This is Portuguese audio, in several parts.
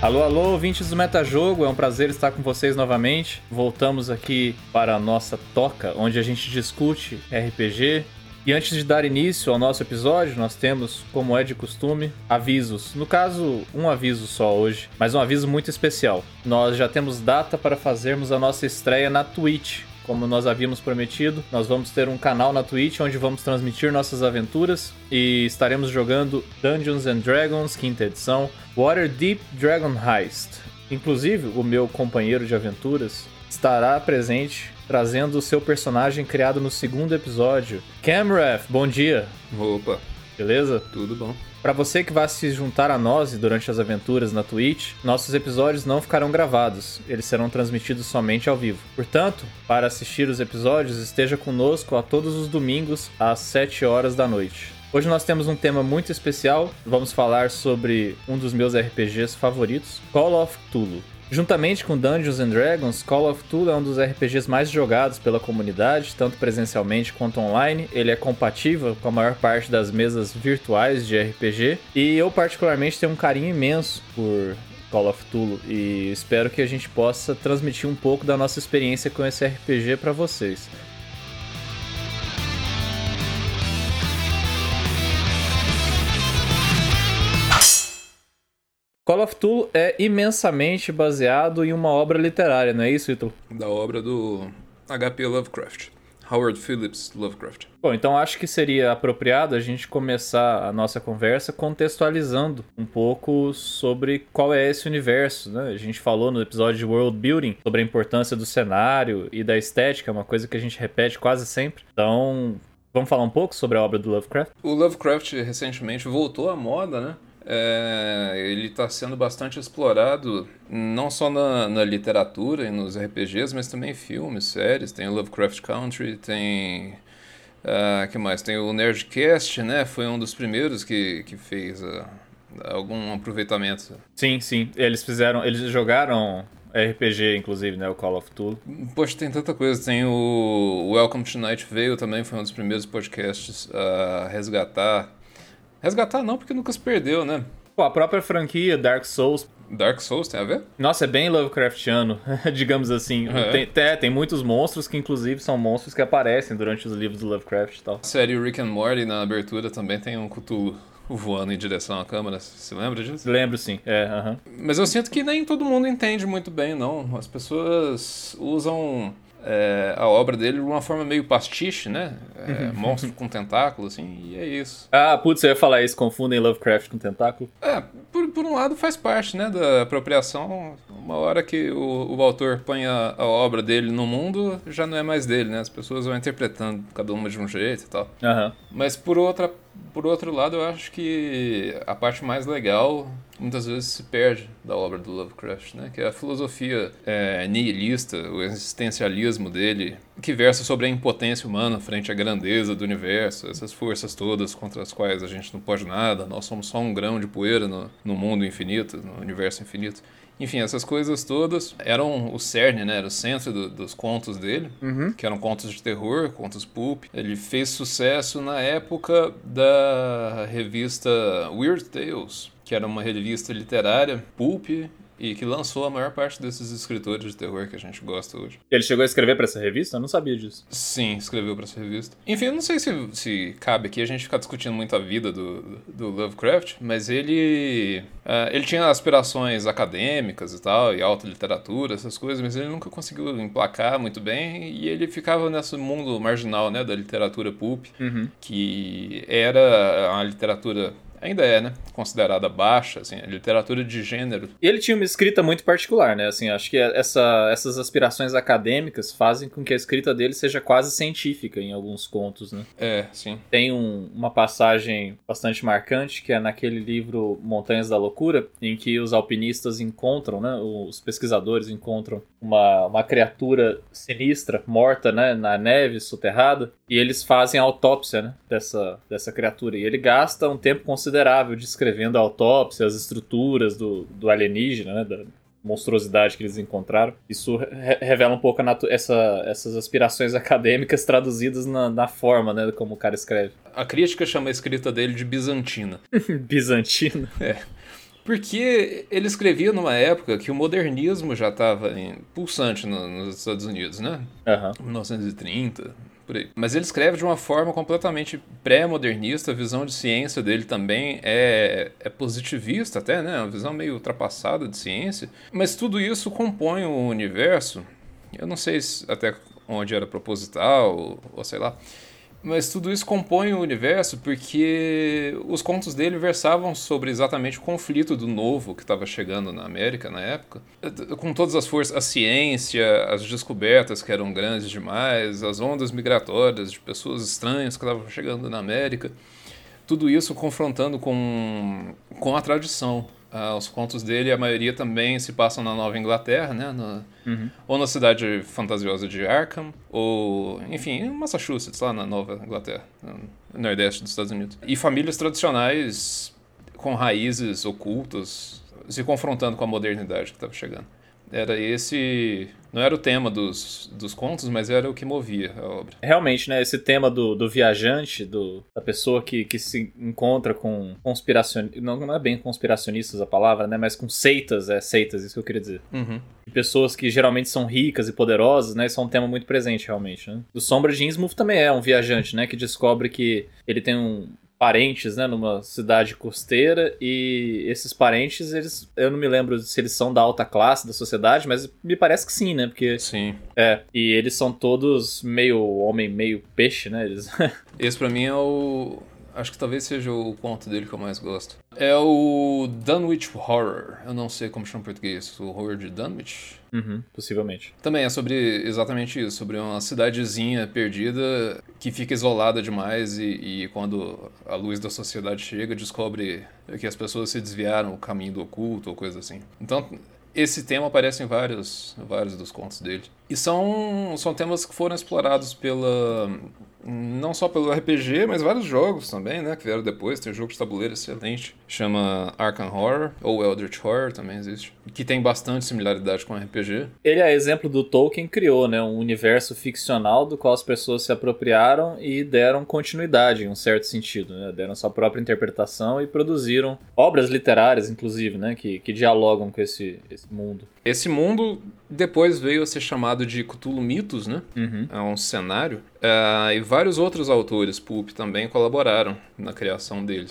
Alô, alô, ouvintes do Metajogo, é um prazer estar com vocês novamente. Voltamos aqui para a nossa toca, onde a gente discute RPG. E antes de dar início ao nosso episódio, nós temos, como é de costume, avisos. No caso, um aviso só hoje, mas um aviso muito especial. Nós já temos data para fazermos a nossa estreia na Twitch, como nós havíamos prometido, nós vamos ter um canal na Twitch onde vamos transmitir nossas aventuras e estaremos jogando Dungeons and Dragons, quinta edição, Waterdeep Dragon Heist. Inclusive, o meu companheiro de aventuras estará presente trazendo o seu personagem criado no segundo episódio. Camref, bom dia. Opa. Beleza? Tudo bom. Para você que vai se juntar a nós durante as aventuras na Twitch, nossos episódios não ficarão gravados, eles serão transmitidos somente ao vivo. Portanto, para assistir os episódios, esteja conosco a todos os domingos às 7 horas da noite. Hoje nós temos um tema muito especial, vamos falar sobre um dos meus RPGs favoritos, Call of Cthulhu. Juntamente com Dungeons and Dragons, Call of Cthulhu é um dos RPGs mais jogados pela comunidade, tanto presencialmente quanto online. Ele é compatível com a maior parte das mesas virtuais de RPG, e eu particularmente tenho um carinho imenso por Call of Cthulhu e espero que a gente possa transmitir um pouco da nossa experiência com esse RPG para vocês. Call of Cthulhu é imensamente baseado em uma obra literária, não é isso, Ítalo? Da obra do H.P. Lovecraft. Howard Phillips Lovecraft. Bom, então acho que seria apropriado a gente começar a nossa conversa contextualizando um pouco sobre qual é esse universo, né? A gente falou no episódio de World Building sobre a importância do cenário e da estética, uma coisa que a gente repete quase sempre. Então, vamos falar um pouco sobre a obra do Lovecraft? O Lovecraft recentemente voltou à moda, né? É, ele está sendo bastante explorado não só na, na, literatura e nos RPGs, mas também em filmes, séries. Tem o Lovecraft Country, tem. Uh, que mais? Tem o Nerdcast, né? Foi um dos primeiros que, que fez uh, algum aproveitamento. Sim, sim. Eles fizeram. Eles jogaram RPG, inclusive, né? O Call of Cthulhu. Poxa, tem tanta coisa. Tem o Welcome to Night Vale também, foi um dos primeiros podcasts a resgatar Resgatar não, porque nunca se perdeu, né? Pô, a própria franquia Dark Souls. Dark Souls tem a ver? Nossa, é bem Lovecraftiano, digamos assim. É. Tem, tem, tem, muitos monstros que, inclusive, são monstros que aparecem durante os livros do Lovecraft e tal. A série Rick and Morty, na abertura, também tem um Cthulhu voando em direção à câmera. Você lembra disso? Lembro, sim. É, uh -huh. Mas eu sinto que nem todo mundo entende muito bem, não. As pessoas usam é, a obra dele de uma forma meio pastiche, né? É, uhum. monstro com tentáculo, assim, e é isso. Ah, putz, eu ia falar isso, confundem Lovecraft com tentáculo? É, por, por um lado faz parte, né, da apropriação. Uma hora que o, o autor põe a, a, obra dele no mundo, já não é mais dele, né? As pessoas vão interpretando cada uma de um jeito e tal. Uhum. Mas por outra por outro lado, eu acho que a parte mais legal muitas vezes se perde da obra do Lovecraft, né? Que é a filosofia é, nihilista, o existencialismo dele, que versa sobre a impotência humana frente à grandeza do universo, essas forças todas contra as quais a gente não pode nada, nós somos só um grão de poeira no, no mundo infinito, no universo infinito. Enfim, essas coisas todas eram o cerne, né? Era o centro do, dos contos dele, uhum. que eram contos de terror, contos pulp. Ele fez sucesso na época da revista Weird Tales, que era uma revista literária pulp e que lançou a maior parte desses escritores de terror que a gente gosta hoje. Ele chegou a escrever para essa revista? Eu não sabia disso. Sim, escreveu para essa revista. Enfim, eu não sei se, se cabe aqui a gente ficar discutindo muito a vida do, do Lovecraft, mas ele uh, ele tinha aspirações acadêmicas e tal, e alta literatura, essas coisas, mas ele nunca conseguiu emplacar muito bem e ele ficava nesse mundo marginal, né, da literatura pulp, uhum. que era a literatura ainda é, né? Considerada baixa, assim, literatura de gênero. E ele tinha uma escrita muito particular, né? Assim, acho que essa, essas aspirações acadêmicas fazem com que a escrita dele seja quase científica em alguns contos, né? É, sim. Tem um, uma passagem bastante marcante que é naquele livro Montanhas da Loucura, em que os alpinistas encontram, né? Os pesquisadores encontram uma, uma criatura sinistra, morta, né? Na neve, soterrada, e eles fazem a autópsia, né? Dessa, dessa criatura. E ele gasta um tempo considerável considerável descrevendo a autópsia, as estruturas do, do alienígena, né, da monstruosidade que eles encontraram. Isso re revela um pouco essa, essas aspirações acadêmicas traduzidas na, na, forma, né, como o cara escreve. A crítica chama a escrita dele de bizantina. bizantina? É. Porque ele escrevia numa época que o modernismo já estava pulsante no, nos Estados Unidos, né? Uhum. 1930, por aí. Mas ele escreve de uma forma completamente pré-modernista, a visão de ciência dele também é, é positivista até, né? Uma visão meio ultrapassada de ciência. Mas tudo isso compõe o universo. Eu não sei até onde era proposital, ou, ou sei lá. Mas tudo isso compõe o universo porque os contos dele versavam sobre exatamente o conflito do novo que estava chegando na América na época, com todas as forças, a ciência, as descobertas que eram grandes demais, as ondas migratórias de pessoas estranhas que estavam chegando na América, tudo isso confrontando com, com a tradição. Uh, os contos dele, a maioria também se passam na Nova Inglaterra, né? Uhum. Ou na cidade fantasiosa de Arkham, ou, enfim, em Massachusetts, lá na Nova Inglaterra, no nordeste dos Estados Unidos. E famílias tradicionais com raízes ocultas se confrontando com a modernidade que estava chegando. Era esse não era o tema dos, dos contos, mas era o que movia a obra. Realmente, né? Esse tema do, do viajante, do, da pessoa que, que se encontra com conspiracionistas. Não, não é bem conspiracionistas a palavra, né? Mas com seitas, é seitas, isso que eu queria dizer. Uhum. Pessoas que geralmente são ricas e poderosas, né? Isso é um tema muito presente, realmente. Né? O Sombra de Innsmouth também é um viajante, né? Que descobre que ele tem um, parentes, né, numa cidade costeira e esses parentes, eles, eu não me lembro se eles são da alta classe da sociedade, mas me parece que sim, né, porque sim. É, e eles são todos meio homem, meio peixe, né? Eles... Esse para mim é o acho que talvez seja o conto dele que eu mais gosto. É o Dunwich Horror. Eu não sei como chama em português. O horror de Dunwich? Uhum, possivelmente. Também é sobre exatamente isso, sobre uma cidadezinha perdida que fica isolada demais e, e, quando a luz da sociedade chega, descobre que as pessoas se desviaram o caminho do oculto ou coisa assim. Então, esse tema aparece em vários, vários dos contos dele. E são, são temas que foram explorados pela não só pelo RPG, mas vários jogos também, né? Que vieram depois. Tem um jogo de tabuleiro excelente, chama Arkham Horror, ou Eldritch Horror também existe, que tem bastante similaridade com RPG. Ele é exemplo do Tolkien criou, né? Um universo ficcional do qual as pessoas se apropriaram e deram continuidade em um certo sentido, né? Deram sua própria interpretação e produziram obras literárias, inclusive, né? Que, que dialogam com esse, esse mundo. Esse mundo depois veio a ser chamado de Cthulhu Mitos, né? Uhum. É um cenário. Uh, e vários outros autores, Pulp, também colaboraram na criação dele.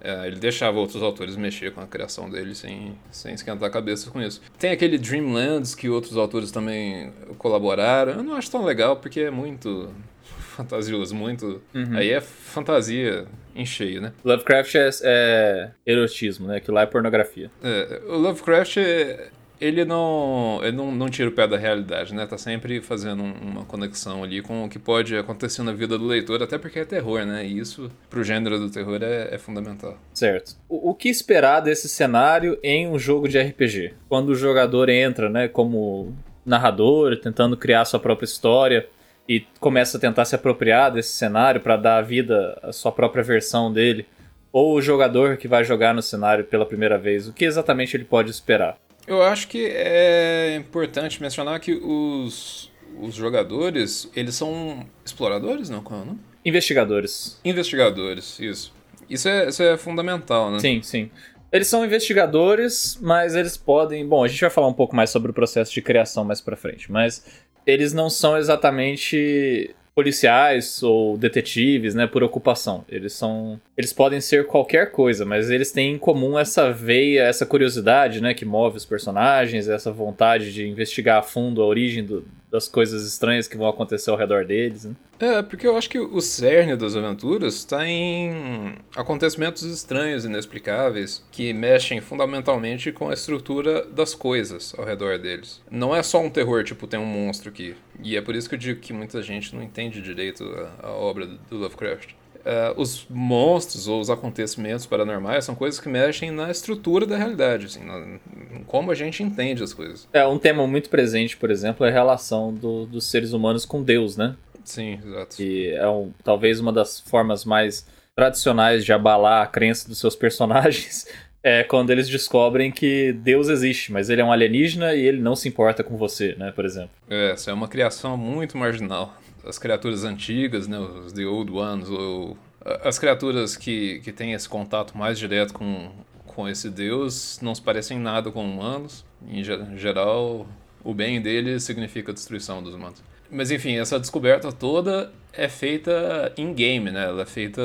Uh, ele deixava outros autores mexer com a criação dele sem, sem esquentar a cabeça com isso. Tem aquele Dreamlands que outros autores também colaboraram. Eu não acho tão legal porque é muito fantasioso, muito. Uhum. Aí é fantasia em cheio, né? Lovecraft é, é erotismo, né? Que lá é pornografia. É, o Lovecraft é, ele não, ele não, não tira o pé da realidade, né? Tá sempre fazendo uma conexão ali com o que pode acontecer na vida do leitor, até porque é terror, né? E isso, pro gênero do terror, é, é fundamental. Certo. O, o, que esperar desse cenário em um jogo de RPG? Quando o jogador entra, né, como narrador, tentando criar sua própria história e começa a tentar se apropriar desse cenário para dar vida à sua própria versão dele, ou o jogador que vai jogar no cenário pela primeira vez, o que exatamente ele pode esperar? Eu acho que é importante mencionar que os, os jogadores, eles são exploradores, não? Qual é o nome? Investigadores. Investigadores, isso. Isso é, isso é fundamental, né? Sim, sim. Eles são investigadores, mas eles podem. Bom, a gente vai falar um pouco mais sobre o processo de criação mais pra frente, mas eles não são exatamente policiais ou detetives, né, por ocupação. Eles são, eles podem ser qualquer coisa, mas eles têm em comum essa veia, essa curiosidade, né, que move os personagens, essa vontade de investigar a fundo a origem do, das coisas estranhas que vão acontecer ao redor deles. Né? É, porque eu acho que o cerne das aventuras está em acontecimentos estranhos, inexplicáveis, que mexem fundamentalmente com a estrutura das coisas ao redor deles. Não é só um terror, tipo, tem um monstro aqui. E é por isso que eu digo que muita gente não entende direito a, a obra do Lovecraft. Uh, os monstros ou os acontecimentos paranormais são coisas que mexem na estrutura da realidade, assim, na, como a gente entende as coisas. É, um tema muito presente, por exemplo, é a relação do, dos seres humanos com Deus, né? Sim, exato. Que é um, talvez uma das formas mais tradicionais de abalar a crença dos seus personagens é quando eles descobrem que Deus existe, mas ele é um alienígena e ele não se importa com você, né, por exemplo. É, essa é uma criação muito marginal as criaturas antigas, né, os The Old Ones, ou as criaturas que, que têm esse contato mais direto com, com esse deus não se parecem nada com humanos. Em geral, o bem dele significa a destruição dos humanos. Mas enfim, essa descoberta toda é feita em game, né? Ela é feita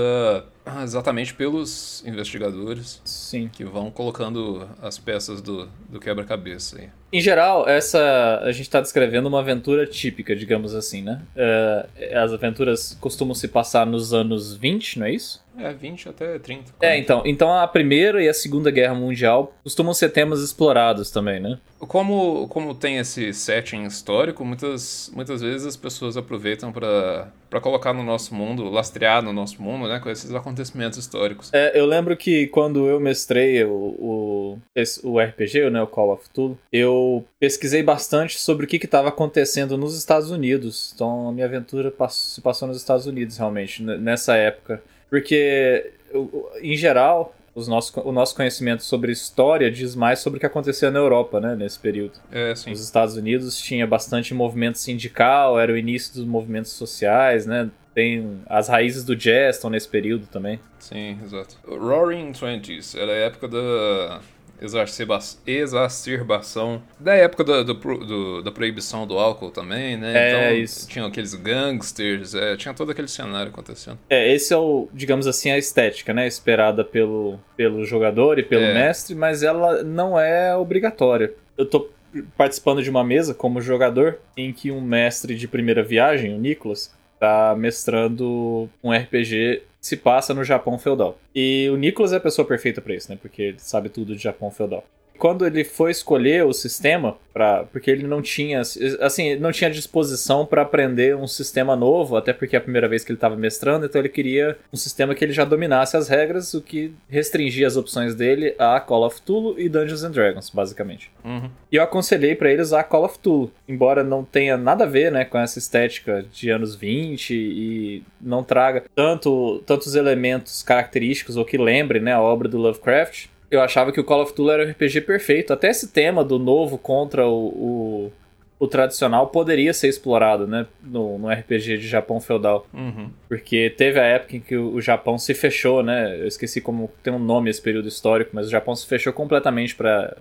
exatamente pelos investigadores. Sim. Que vão colocando as peças do, do quebra-cabeça aí. Em geral, essa a gente está descrevendo uma aventura típica, digamos assim, né? Uh, as aventuras costumam se passar nos anos 20, não é isso? É, 20 até 30. 40. É, então, então a Primeira e a Segunda Guerra Mundial costumam ser temas explorados também, né? Como, como tem esse setting histórico, muitas, muitas vezes as pessoas aproveitam para colocar no nosso mundo, lastrear no nosso mundo, né, com esses acontecimentos históricos. É, eu lembro que quando eu mestrei o, o, o RPG, né, o Call of Cthulhu, eu pesquisei bastante sobre o que estava acontecendo nos Estados Unidos. Então a minha aventura se passou nos Estados Unidos, realmente, nessa época. Porque, em geral, os nossos, o nosso conhecimento sobre história diz mais sobre o que acontecia na Europa, né, nesse período. É, sim. Nos Estados Unidos tinha bastante movimento sindical, era o início dos movimentos sociais, né? Tem as raízes do jazz estão nesse período também. Sim, exato. Roaring Twenties era a época da exacerbação da época do, do, do, da proibição do álcool também, né? É, então isso. tinham aqueles gangsters, é, tinha todo aquele cenário acontecendo. É, esse é o, digamos assim, a estética, né? Esperada pelo, pelo jogador e pelo É. mestre, mas ela não é obrigatória. Eu tô participando de uma mesa como jogador em que um mestre de primeira viagem, o Nicolas, tá mestrando um RPG se passa no Japão feudal. E o Nicolas é a pessoa perfeita pra isso, né? Porque ele sabe tudo de Japão feudal. Quando ele foi escolher o sistema, pra, porque ele não tinha, assim, não tinha disposição para aprender um sistema novo, até porque é a primeira vez que ele estava mestrando, então ele queria um sistema que ele já dominasse as regras, o que restringia as opções dele a Call of Cthulhu e Dungeons and Dragons, basicamente. Uhum. E eu aconselhei pra ele usar Call of Cthulhu, embora não tenha nada a ver, né, com essa estética de anos 20 e não traga tanto tantos elementos característicos ou que lembre, né, a obra do Lovecraft. Eu achava que o Call of Cthulhu era o RPG perfeito. Até esse tema do novo contra o, o, o tradicional poderia ser explorado, né, no, no RPG de Japão feudal. Uhum. Porque teve a época em que o o Japão se fechou, né? Eu esqueci como tem um nome esse período histórico, mas o Japão se fechou completamente para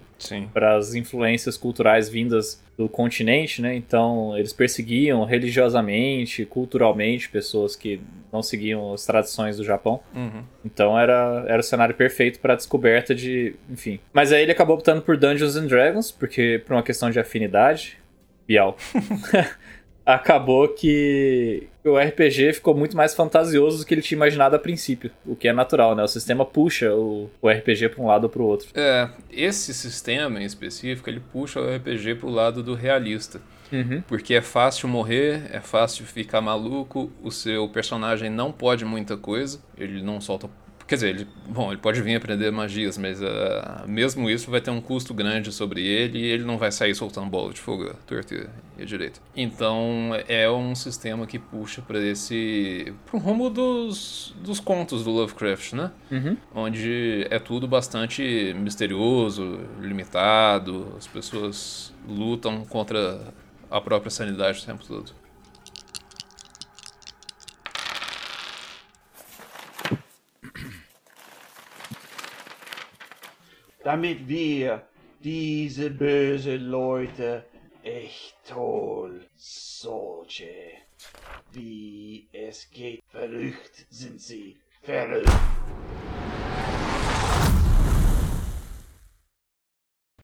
as influências culturais vindas do continente, né? Então eles perseguiam religiosamente, culturalmente pessoas que não seguiam as tradições do Japão. Uhum. Então era, era o cenário perfeito para a descoberta de, enfim. Mas aí ele acabou optando por Dungeons and Dragons, porque por uma questão de afinidade, Bial. acabou que o RPG ficou muito mais fantasioso do que ele tinha imaginado a princípio, o que é natural, né? O sistema puxa o, o RPG para um lado ou para o outro. É, esse sistema em específico, ele puxa o RPG pro lado do realista. Uhum. Porque é fácil morrer, é fácil ficar maluco, o seu personagem não pode muita coisa, ele não solta. Quer dizer, ele, bom, ele pode vir aprender magias, mas ah, mesmo isso vai ter um custo grande sobre ele e ele não vai sair soltando bola de fogo à torta e à direita. Então é um sistema que puxa para esse. pro rumo dos, dos contos do Lovecraft, né? Uhum. onde é tudo bastante misterioso, limitado, as pessoas lutam contra a própria sanidade o tempo todo. Damit wir diese böse Leute echt toll, solche, wie es geht, verrückt sind sie, verrückt.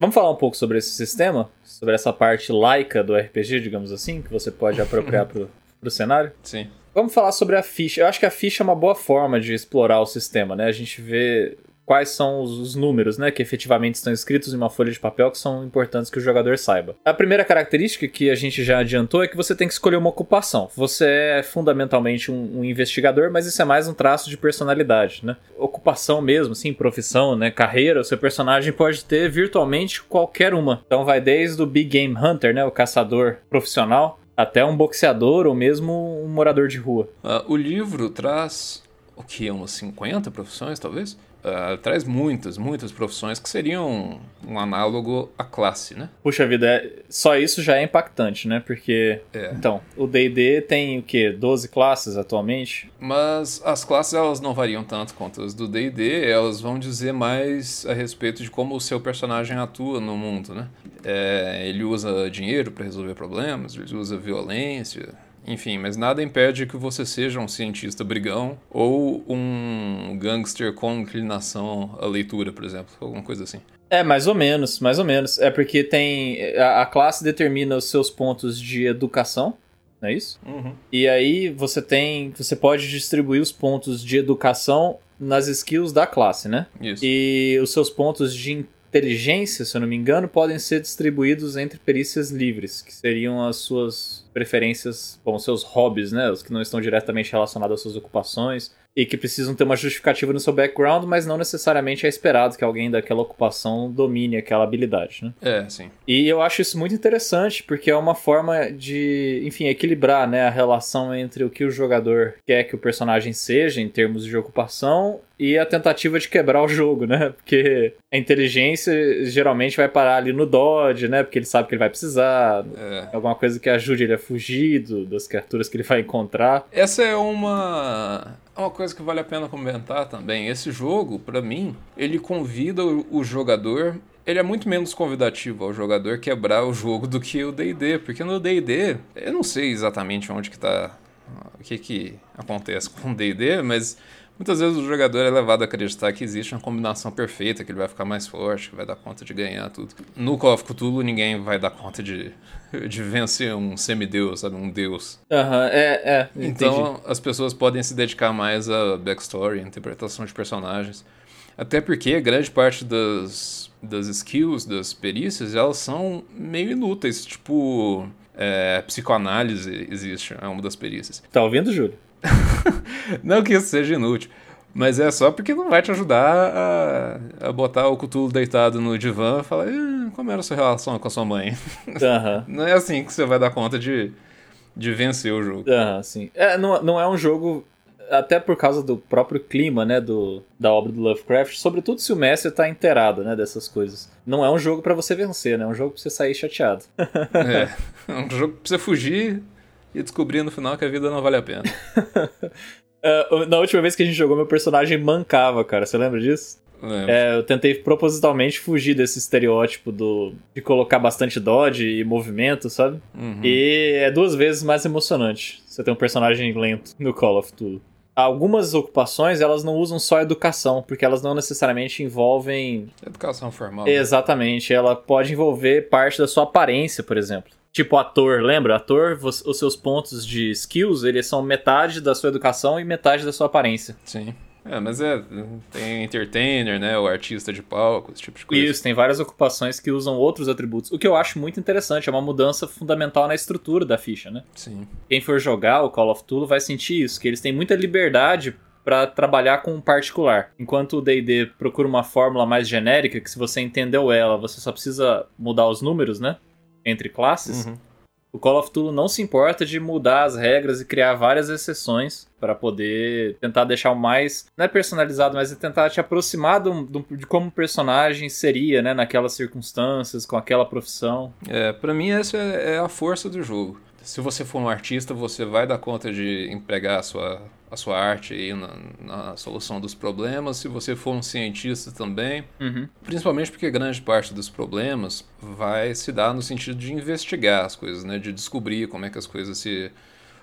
Vamos falar um pouco sobre esse sistema? Sobre essa parte laica do RPG, digamos assim, que você pode apropriar pro, pro cenário? Sim. Vamos falar sobre a ficha. Eu acho que a ficha é uma boa forma de explorar o sistema, né? A gente vê quais são os, os números, né, que efetivamente estão escritos em uma folha de papel que são importantes que o jogador saiba. A primeira característica que a gente já adiantou é que você tem que escolher uma ocupação. Você é fundamentalmente um, um investigador, mas isso é mais um traço de personalidade, né? Ocupação mesmo, sim, profissão, né, carreira, o seu personagem pode ter virtualmente qualquer uma. Então vai desde o Big Game Hunter, né, o caçador profissional, até um boxeador ou mesmo um morador de rua. Ah, o livro traz o que? Umas 50 profissões, talvez? Uh, traz muitas, muitas profissões que seriam um, análogo à classe, né? Puxa vida, é, só isso já é impactante, né? Porque, É. então, o D&D tem o quê? 12 classes atualmente? Mas as classes elas não variam tanto quanto as do D&D, elas vão dizer mais a respeito de como o seu personagem atua no mundo, né? É, ele usa dinheiro para resolver problemas, ele usa violência, enfim, mas nada impede que você seja um cientista brigão ou um gangster com inclinação à leitura, por exemplo, alguma coisa assim. É, mais ou menos, mais ou menos. É porque tem... A, a classe determina os seus pontos de educação, não é isso? E aí você tem... Você pode distribuir os pontos de educação nas skills da classe, né? Isso. E os seus pontos de inteligência, se eu não me engano, podem ser distribuídos entre perícias livres, que seriam as suas preferências, bom, seus hobbies, né? Os que não estão diretamente relacionados às suas ocupações e que precisam ter uma justificativa no seu background, mas não necessariamente é esperado que alguém daquela ocupação domine aquela habilidade, né? É, sim. E eu acho isso muito interessante, porque é uma forma de, enfim, equilibrar né, a relação entre o que o jogador quer que o personagem seja em termos de ocupação e a tentativa de quebrar o jogo, né? Porque a inteligência geralmente vai parar ali no dodge, né? Porque ele sabe que ele vai precisar, É. alguma coisa que ajude ele a fugir do- das criaturas que ele vai encontrar. Essa é uma uma coisa que vale a pena comentar também. Esse jogo, pra mim, ele convida o, o jogador. Ele é muito menos convidativo ao jogador quebrar o jogo do que o D&D, porque no D&D, eu não sei exatamente onde que tá, o que que acontece com o D&D, mas muitas vezes o jogador é levado a acreditar que existe uma combinação perfeita, que ele vai ficar mais forte, que vai dar conta de ganhar tudo. No Call of Cthulhu, ninguém vai dar conta de, de vencer um semideus, sabe, um deus. Aham, é, é. entendi. Então as pessoas podem se dedicar mais a backstory, interpretação de personagens. Até porque grande parte das, das skills, das perícias, elas são meio inúteis. Tipo, é, psicoanálise existe, é uma das perícias. Tá ouvindo, Júlio? Não que isso seja inútil, mas é só porque não vai te ajudar a, a botar o Cthulhu deitado no divã e falar "Ah, como era a sua relação com a sua mãe. Aham. Não é assim que você vai dar conta de, de vencer o jogo. Aham, sim. É, não, não é um jogo, até por causa do próprio clima, né, do, da obra do Lovecraft, sobretudo se o mestre tá inteirado, né, dessas coisas. Não é um jogo pra você vencer, né, é um jogo pra você sair chateado. É, é um jogo pra você fugir e descobrir no final que a vida não vale a pena. É, na última vez que a gente jogou, meu personagem mancava, cara, você lembra disso? É, eu tentei propositalmente fugir desse estereótipo do, de colocar bastante dodge e movimento, sabe? uhum. E é duas vezes mais emocionante você ter um personagem lento no Call of Duty. Algumas ocupações, elas não usam só educação, porque elas não necessariamente envolvem Educação formal. né? Exatamente, ela pode envolver parte da sua aparência, por exemplo. Tipo ator, lembra? Ator, os seus pontos de skills, eles são metade da sua educação e metade da sua aparência. Sim. É, mas é, tem entertainer, né, o artista de palco, esse tipo de coisa. Isso, tem várias ocupações que usam outros atributos, o que eu acho muito interessante, é uma mudança fundamental na estrutura da ficha, né? Sim. Quem for jogar o Call of Duty vai sentir isso, que eles têm muita liberdade pra trabalhar com um particular. Enquanto o D&D procura uma fórmula mais genérica, que se você entendeu ela, você só precisa mudar os números, né? Entre classes. Uhum. O Call of Duty não se importa de mudar as regras e criar várias exceções para poder tentar deixar o mais não é personalizado, mas é tentar te aproximar do- do- de como o personagem seria, né, naquelas circunstâncias, com aquela profissão. É, pra mim essa é, é a força do jogo. Se você for um artista, você vai dar conta de empregar a sua, a sua arte aí na, na solução dos problemas. Se você for um cientista também, Uhum. Principalmente porque grande parte dos problemas vai se dar no sentido de investigar as coisas, né? De descobrir como é que as coisas se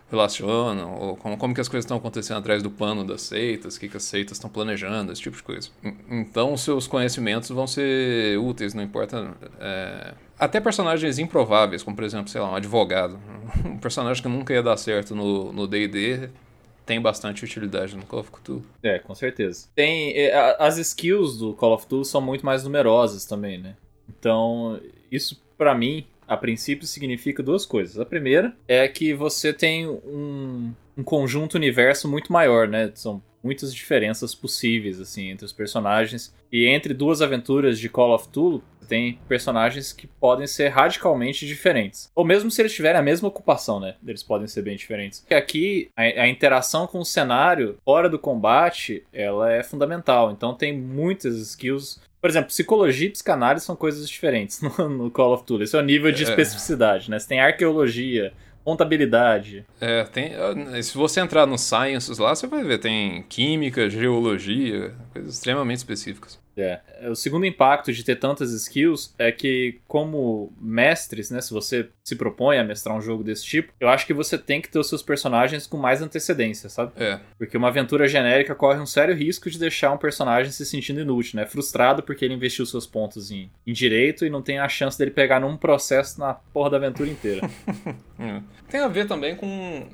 relacionam, ou como, como que as coisas estão acontecendo atrás do pano das seitas, o que, que as seitas estão planejando, esse tipo de coisa. En- Então, seus conhecimentos vão ser úteis, não importa... é, Até personagens improváveis, como por exemplo, sei lá, um advogado. Um personagem que nunca ia dar certo no no D&D tem bastante utilidade no Call of Cthulhu. É, com certeza. Tem é, as skills do Call of Duty são muito mais numerosas também, né? Então, isso pra mim, a princípio significa duas coisas. A primeira é que você tem um, um conjunto universo muito maior, né? São muitas diferenças possíveis assim entre os personagens e entre duas aventuras de Call of Cthulhu tem personagens que podem ser radicalmente diferentes. Ou mesmo se eles tiverem a mesma ocupação, né? Eles podem ser bem diferentes. Aqui, a, a, interação com o cenário fora do combate, ela é fundamental. Então tem muitas skills. Por exemplo, psicologia e psicanálise são coisas diferentes no, no Call of Duty. Esse é o nível de é. especificidade, né? Você tem arqueologia, contabilidade. É, tem. Se você entrar no Sciences lá, você vai ver, tem química, geologia, coisas extremamente específicas. É. O segundo impacto de ter tantas skills é que, como mestres, né? Se você se propõe a mestrar um jogo desse tipo, eu acho que você tem que ter os seus personagens com mais antecedência, sabe? É. Porque uma aventura genérica corre um sério risco de deixar um personagem se sentindo inútil, né? Frustrado porque ele investiu seus pontos em, em direito e não tem a chance dele pegar num processo na porra da aventura inteira. é. Tem a ver também com,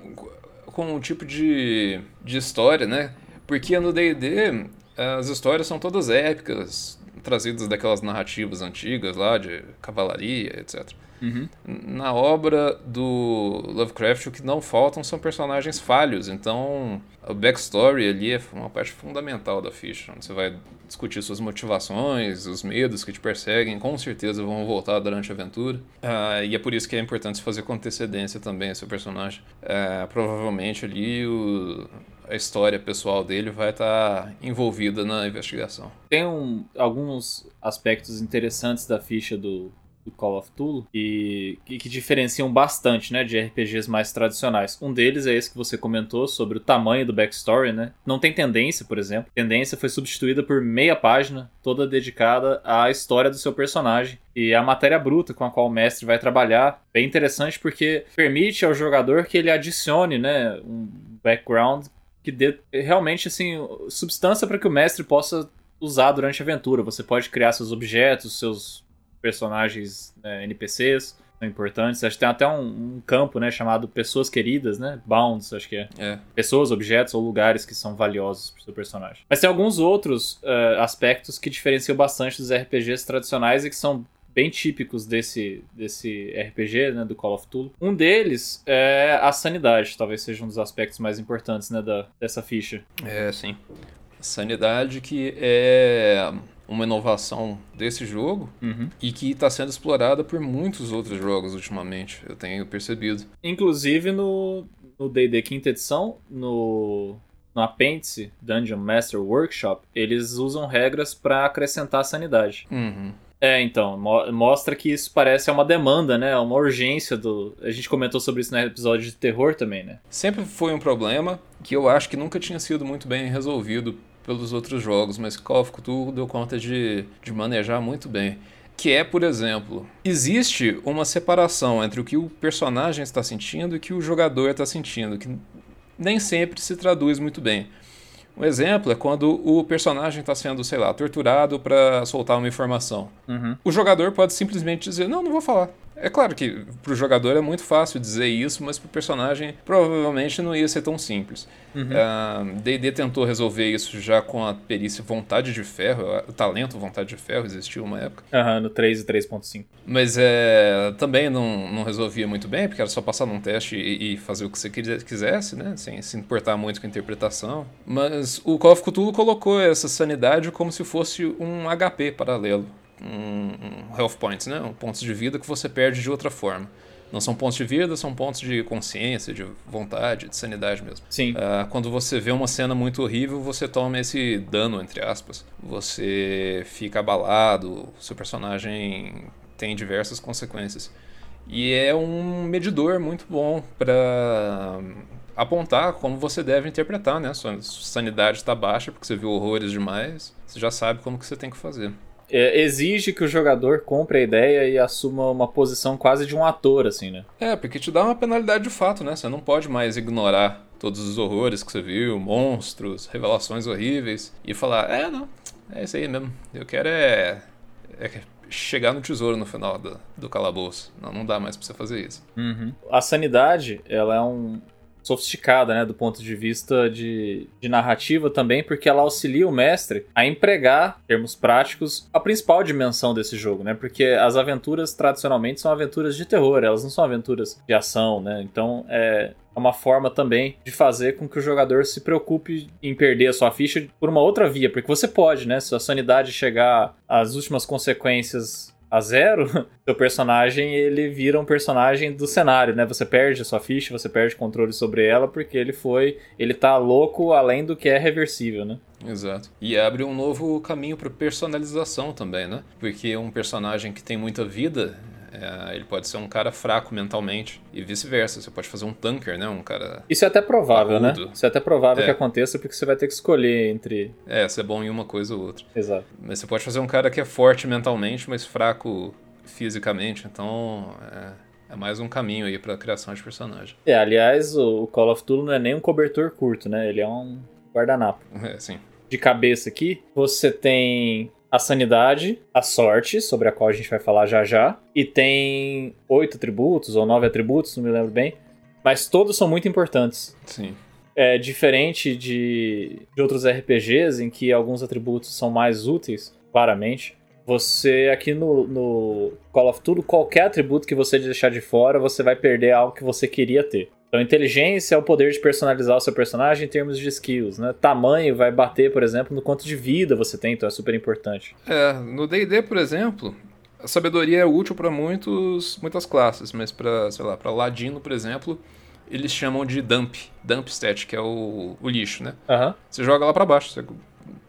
com o tipo de, de história, né? Porque no D&D as histórias são todas épicas, trazidas daquelas narrativas antigas lá, de cavalaria, etc. Uhum. Na obra do Lovecraft, o que não faltam são personagens falhos, então a backstory ali é uma parte fundamental da ficha, você vai discutir suas motivações, os medos que te perseguem, com certeza vão voltar durante a aventura. Uh, e é por isso que é importante fazer com antecedência também seu personagem. Uh, provavelmente ali o, a história pessoal dele vai estar tá envolvida na investigação. Tem um, alguns aspectos interessantes da ficha do, do Call of Cthulhu e que, que, diferenciam bastante, né, de RPGs mais tradicionais. Um deles é esse que você comentou sobre o tamanho do backstory, né? Não tem tendência, por exemplo. Tendência foi substituída por meia página, toda dedicada à história do seu personagem e a matéria bruta com a qual o mestre vai trabalhar. Bem interessante porque permite ao jogador que ele adicione, né, um background que dê realmente assim substância para que o mestre possa usar durante a aventura. Você pode criar seus objetos, seus personagens né, NPCs são importantes. Acho que tem até um, um, campo, né, chamado pessoas queridas, né, bounds, acho que é. é. Pessoas, objetos ou lugares que são valiosos para o seu personagem. Mas tem alguns outros uh, aspectos que diferenciam bastante dos RPGs tradicionais e que são bem típicos desse, desse RPG, né, do Call of Cthulhu. Um deles é a sanidade, talvez seja um dos aspectos mais importantes, né, da, dessa ficha. É, sim. Sanidade que é uma inovação desse jogo uhum. e que está sendo explorada por muitos outros jogos ultimamente, eu tenho percebido. Inclusive no D&D quinta edição, no no apêndice Dungeon Master Workshop, eles usam regras para acrescentar sanidade. Uhum. É, então, mo mostra que isso parece uma demanda, né? Uma urgência do. A gente comentou sobre isso no episódio de terror também, né? Sempre foi um problema que eu acho que nunca tinha sido muito bem resolvido pelos outros jogos, mas Call of Cthulhu deu conta de, de manejar muito bem. Que é, por exemplo, existe uma separação entre o que o personagem está sentindo e o que o jogador está sentindo, que nem sempre se traduz muito bem. Um exemplo é quando o personagem está sendo, sei lá, torturado para soltar uma informação. Uhum. O jogador pode simplesmente dizer: Não, não vou falar. É claro que para o jogador é muito fácil dizer isso, mas para o personagem provavelmente não ia ser tão simples. D&D uhum. uh, tentou resolver isso já com a perícia Vontade de Ferro, o talento Vontade de Ferro existiu uma época. Uhum, no 3 e 3.5. Mas é, também não, não resolvia muito bem, porque era só passar num teste e, e fazer o que você quisesse, né? sem se importar muito com a interpretação. Mas o Call of Cthulhu colocou essa sanidade como se fosse um HP paralelo um, um health points, né? Um pontos de vida que você perde de outra forma. Não são pontos de vida, são pontos de consciência, de vontade, de sanidade mesmo. Sim. Uh, quando você vê uma cena muito horrível, você toma esse dano, entre aspas. Você fica abalado, seu personagem tem diversas consequências. E é um medidor muito bom para apontar como você deve interpretar, né? Sua sanidade está baixa porque você viu horrores demais, você já sabe como que você tem que fazer é, exige que o jogador compre a ideia e assuma uma posição quase de um ator, assim, né? É, porque te dá uma penalidade de fato, né? Você não pode mais ignorar todos os horrores que você viu, monstros, revelações horríveis, e falar, é, não, é isso aí mesmo. Eu quero é, é chegar no tesouro no final do, do calabouço. Não, não dá mais pra você fazer isso. Uhum. A sanidade, ela é um, sofisticada, né, do ponto de vista de, de narrativa também, porque ela auxilia o mestre a empregar, em termos práticos, a principal dimensão desse jogo, né, porque as aventuras tradicionalmente são aventuras de terror, elas não são aventuras de ação, né, então é, é uma forma também de fazer com que o jogador se preocupe em perder a sua ficha por uma outra via, porque você pode, né? Se a sanidade chegar às últimas consequências a zero, seu personagem ele vira um personagem do cenário, né? Você perde a sua ficha, você perde controle sobre ela porque ele foi, ele tá louco além do que é reversível, né? Exato. E abre um novo caminho para personalização também, né? Porque um personagem que tem muita vida, é, ele pode ser um cara fraco mentalmente e vice-versa. Você pode fazer um tanker, né? Um cara. Isso é até provável, né? Parrudo. Isso é até provável É. que aconteça porque você vai ter que escolher entre. É, ser bom em uma coisa ou outra. Exato. Mas você pode fazer um cara que é forte mentalmente, mas fraco fisicamente. Então é, é mais um caminho aí pra criação de personagem. É, aliás, o o Call of Duty não é nem um cobertor curto, né? Ele é um guardanapo. É, sim. de cabeça aqui, você tem a sanidade, a sorte, sobre a qual a gente vai falar já já, e tem oito atributos ou nove atributos, não me lembro bem, mas todos são muito importantes. Sim. É diferente de, de outros RPGs em que alguns atributos são mais úteis, claramente. Você aqui no, no Call of Duty, qualquer atributo que você deixar de fora, você vai perder algo que você queria ter. Então, inteligência é o poder de personalizar o seu personagem em termos de skills, né? Tamanho vai bater, por exemplo, no quanto de vida você tem, então é super importante. É, no D&D, por exemplo, a sabedoria é útil pra muitos muitas classes, mas pra, sei lá, para ladino, por exemplo, eles chamam de dump, dump stat, que é o, o lixo, né? Aham. Você joga lá pra baixo, você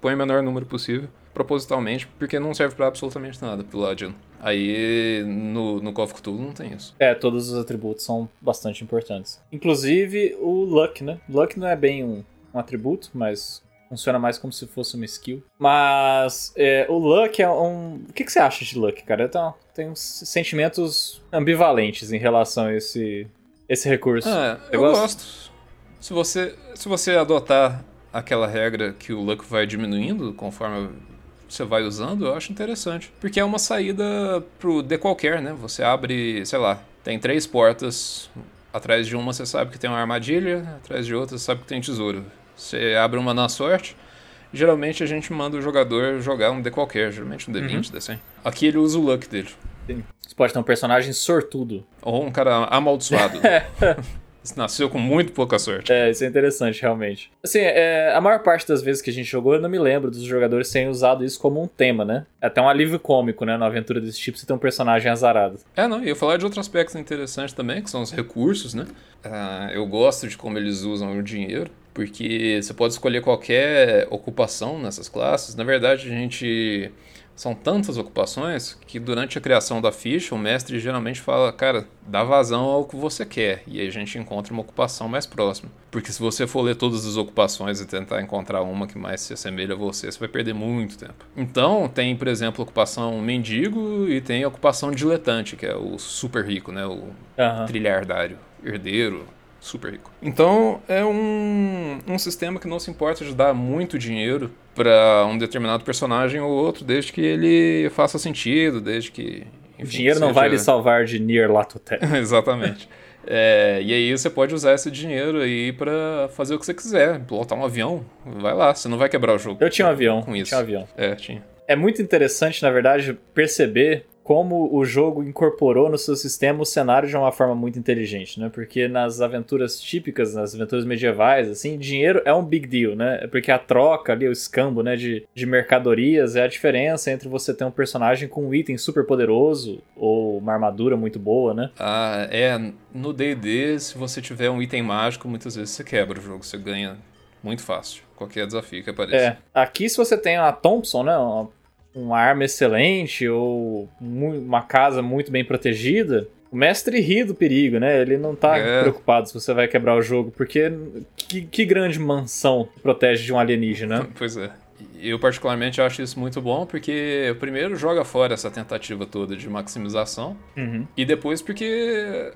põe o menor número possível, propositalmente, porque não serve pra absolutamente nada pro ladino. Aí no, no Call of Cthulhu não tem isso. É, todos os atributos são bastante importantes. Inclusive o Luck, né? Luck não é bem um, um atributo, mas funciona mais como se fosse uma skill. Mas é, o Luck é um. O que, que você acha de Luck, cara? Eu tenho, uns sentimentos ambivalentes em relação a esse, esse recurso. É, Você eu gosta? gosto. Se você, se você adotar aquela regra que o luck vai diminuindo conforme você vai usando, eu acho interessante. Porque é uma saída pro de qualquer, né? Você abre, sei lá, tem três portas. Atrás de uma você sabe que tem uma armadilha, atrás de outra você sabe que tem tesouro. Você abre uma na sorte. Geralmente a gente manda o jogador jogar um de qualquer, geralmente um D20, D100. Aqui ele usa o luck dele. Você pode ter um personagem sortudo. Ou um cara amaldiçoado. Nasceu com muito pouca sorte. É, isso é interessante, realmente. Assim, é, a maior parte das vezes que a gente jogou, eu não me lembro dos jogadores terem usado isso como um tema, né? É até um alívio cômico, né? Numa aventura desse tipo, você tem um personagem azarado. É, não, e eu falar de outro aspecto interessante também, que são os recursos, né? Ah, eu gosto de como eles usam o dinheiro, porque você pode escolher qualquer ocupação nessas classes. Na verdade, a gente. São tantas ocupações que durante a criação da ficha, o mestre geralmente fala, cara, dá vazão ao que você quer. E aí a gente encontra uma ocupação mais próxima. Porque se você for ler todas as ocupações e tentar encontrar uma que mais se assemelha a você, você vai perder muito tempo. Então, tem, por exemplo, a ocupação mendigo e tem a ocupação diletante, que é o super rico, né? O Aham. trilhardário, herdeiro, super rico. Então é um, um sistema que não se importa de dar muito dinheiro para um determinado personagem ou outro, desde que ele faça sentido, desde que. O enfim, dinheiro não seja- vai lhe salvar de Nier Latotep. Exatamente. É, e aí você pode usar esse dinheiro aí pra fazer o que você quiser, pilotar um avião, vai lá, você não vai quebrar o jogo. Eu tinha um avião. Com isso. Tinha um avião. É, tinha. É muito interessante, na verdade, perceber como o jogo incorporou no seu sistema o cenário de uma forma muito inteligente, né? Porque nas aventuras típicas, nas aventuras medievais, assim, dinheiro é um big deal, né? É porque a troca ali, o escambo, né, de, de mercadorias é a diferença entre você ter um personagem com um item super poderoso ou uma armadura muito boa, né? Ah, é, no D&D, se você tiver um item mágico, muitas vezes você quebra o jogo, você ganha muito fácil, qualquer desafio que apareça. É. Aqui, se você tem a Thompson, né? Uma, uma arma excelente ou uma casa muito bem protegida, o mestre ri do perigo, né? Ele não tá É. preocupado se você vai quebrar o jogo, porque que, que grande mansão protege de um alienígena, né? Pois é. Eu particularmente acho isso muito bom, porque primeiro joga fora essa tentativa toda de maximização, Uhum. e depois porque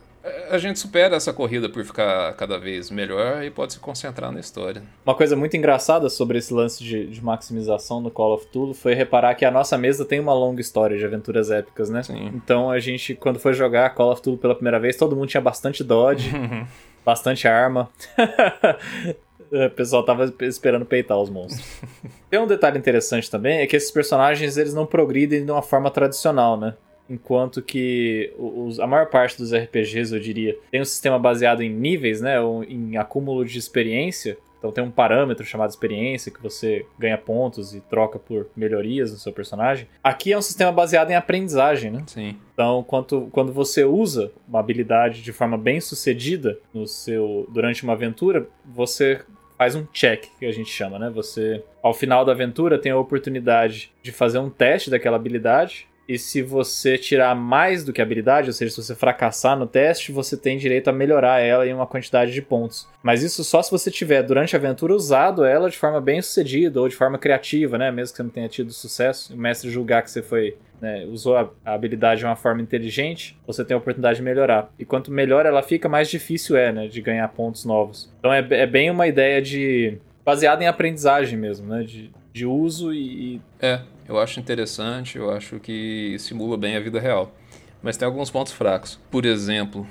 a gente supera essa corrida por ficar cada vez melhor e pode se concentrar na história. Uma coisa muito engraçada sobre esse lance de, de maximização no Call of Duty foi reparar que a nossa mesa tem uma longa história de aventuras épicas, né? Sim. Então a gente, quando foi jogar Call of Duty pela primeira vez, todo mundo tinha bastante dodge, bastante arma. o pessoal tava esperando peitar os monstros. Tem um detalhe interessante também, é que esses personagens eles não progridem de uma forma tradicional, né? Enquanto que os, a maior parte dos RPGs, eu diria, tem um sistema baseado em níveis, né, ou em acúmulo de experiência. Então tem um parâmetro chamado experiência que você ganha pontos e troca por melhorias no seu personagem. Aqui é um sistema baseado em aprendizagem, né? Sim. Então, quando, quando você usa uma habilidade de forma bem sucedida no seu durante uma aventura, você faz um check, que a gente chama, né? Você, ao final da aventura, tem a oportunidade de fazer um teste daquela habilidade e se você tirar mais do que habilidade, ou seja, se você fracassar no teste, você tem direito a melhorar ela em uma quantidade de pontos. Mas isso só se você tiver, durante a aventura, usado ela de forma bem sucedida ou de forma criativa, né? Mesmo que você não tenha tido sucesso, o mestre julgar que você foi. Né, usou a, habilidade de uma forma inteligente, você tem a oportunidade de melhorar. E quanto melhor ela fica, mais difícil é, né? De ganhar pontos novos. Então é, é bem uma ideia de. baseada em aprendizagem mesmo, né? De, de uso e. É, eu acho interessante, eu acho que simula bem a vida real. Mas tem alguns pontos fracos. Por exemplo,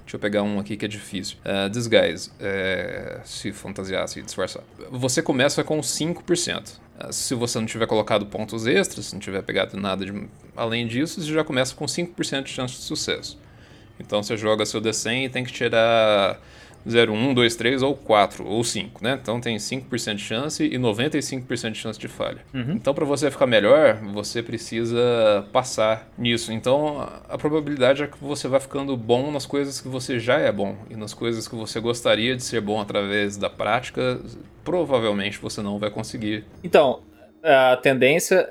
deixa eu pegar um aqui que é difícil. Uh, disguise, é, se fantasiar, se disfarçar. Você começa com 5%. Uh, se você não tiver colocado pontos extras, se não tiver pegado nada de, além disso, você já começa com 5% de chance de sucesso. Então você joga seu D100 e tem que tirar 0, 1, 2, 3 ou 4 ou 5, né? Então tem 5% de chance e 95% de chance de falha. Uhum. Então para você ficar melhor, você precisa passar nisso. Então a probabilidade é que você vai ficando bom nas coisas que você já é bom e nas coisas que você gostaria de ser bom através da prática, provavelmente você não vai conseguir. Então, a tendência,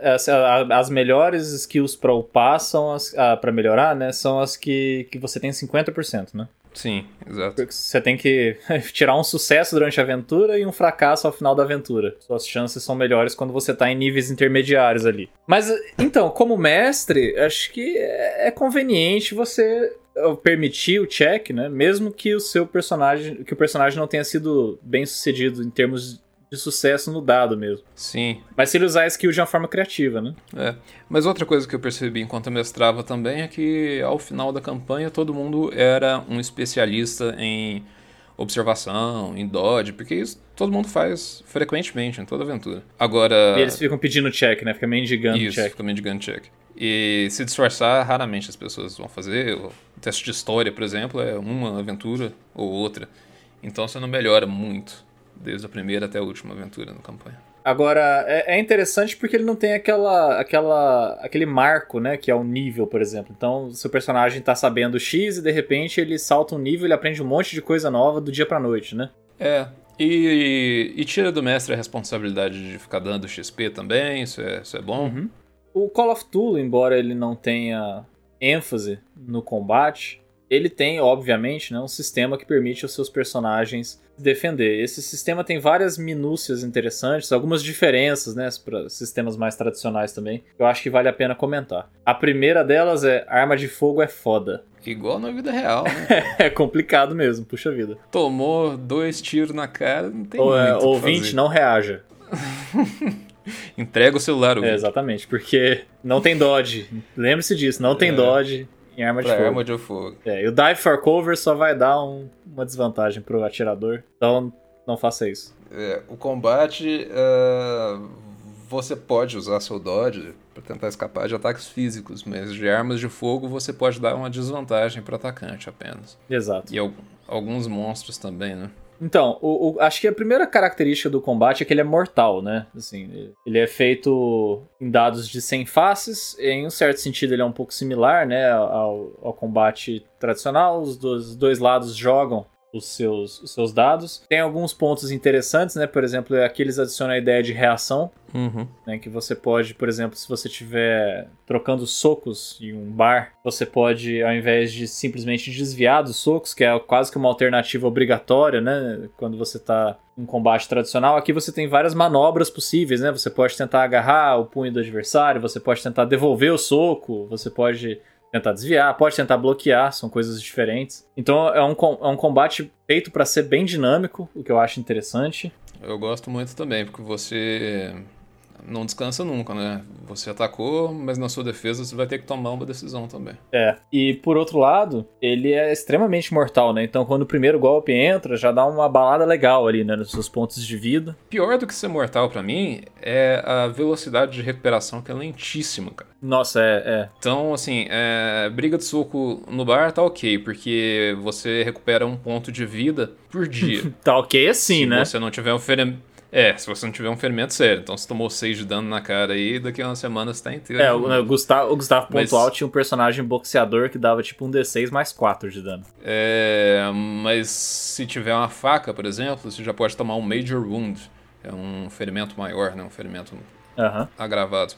as melhores skills para upar são as para melhorar, né? São as que, que você tem 50%, né? Sim, exato. Você tem que tirar um sucesso durante a aventura e um fracasso ao final da aventura. Suas chances são melhores quando você tá em níveis intermediários ali. Mas, então, como mestre, acho que é, é conveniente você uh, permitir o check, né? Mesmo que o seu personagem, que o personagem não tenha sido bem sucedido em termos de sucesso no dado mesmo. Sim. Mas se ele usar a skill de uma forma criativa, né? É. Mas outra coisa que eu percebi enquanto eu mestrava também é que ao final da campanha todo mundo era um especialista em observação, em dodge, porque isso todo mundo faz frequentemente em toda aventura. Agora. E eles ficam pedindo check, né? Fica mendigando isso, check. Fica mendigando check. E se disfarçar, raramente as pessoas vão fazer. O teste de história, por exemplo, é uma aventura ou outra. Então você não melhora muito desde a primeira até a última aventura na campanha. Agora, é, é, interessante porque ele não tem aquela, aquela, aquele marco, né? Que é o nível, por exemplo. Então, seu personagem tá sabendo X e de repente ele salta um nível e aprende um monte de coisa nova do dia pra noite, né? É. E, e tira do mestre a responsabilidade de ficar dando XP também, isso é, isso é bom. Uhum. O Call of Duty, embora ele não tenha ênfase no combate, ele tem, obviamente, né, um sistema que permite aos seus personagens defender. Esse sistema tem várias minúcias interessantes, algumas diferenças, né, para sistemas mais tradicionais também. Eu acho que vale a pena comentar. A primeira delas é arma de fogo é foda. Igual na vida real, né? é complicado mesmo, puxa vida. Tomou dois tiros na cara, não tem Ou, é, muito Ouvinte, não reaja. Entrega o celular. É, exatamente, porque não tem dodge. Lembre-se disso, não tem é. dodge em arma de fogo. arma de fogo. É, e o dive for cover só vai dar um, uma desvantagem pro atirador. Então não faça isso. É, o combate, uh, você pode usar seu dodge para tentar escapar de ataques físicos, mas de armas de fogo você pode dar uma desvantagem para atacante apenas. Exato. E alguns monstros também, né? Então, o, o, acho que a primeira característica do combate é que ele é mortal, né? Assim, ele é feito em dados de 100 faces, em um certo sentido ele é um pouco similar, né, ao, ao combate tradicional. Os dois, dois lados jogam os seus, os seus dados. Tem alguns pontos interessantes, né? Por exemplo, aqui eles adicionam a ideia de reação. Uhum. Né, que você pode, por exemplo, se você estiver trocando socos em um bar, você pode, ao invés de simplesmente desviar dos socos, que é quase que uma alternativa obrigatória, né? Quando você está em combate tradicional, aqui você tem várias manobras possíveis, né? Você pode tentar agarrar o punho do adversário, você pode tentar devolver o soco, você pode tentar desviar, pode tentar bloquear, são coisas diferentes. Então é um, é um combate feito para ser bem dinâmico, o que eu acho interessante. Eu gosto muito também, porque você não descansa nunca, né? Você atacou, mas na sua defesa você vai ter que tomar uma decisão também. É. E por outro lado, ele é extremamente mortal, né? Então quando o primeiro golpe entra, já dá uma balada legal ali, né? Nos seus pontos de vida. Pior do que ser mortal para mim é a velocidade de recuperação, que é lentíssima, cara. Nossa, é. é. Então, assim, é, briga de soco no bar tá ok, porque você recupera um ponto de vida por dia. tá ok assim, Se né? você não tiver um ferimento. É, se você não tiver um ferimento sério. Então, você tomou 6 de dano na cara aí, daqui a uma semana você tá inteiro. É, de o, o Gustavo, o Gustavo Mas- Pontual tinha um personagem boxeador que dava tipo um D6 mais 4 de dano. É, mas se tiver uma faca, por exemplo, você já pode tomar um Major Wound. É um ferimento maior, né? Um ferimento Aham. agravado.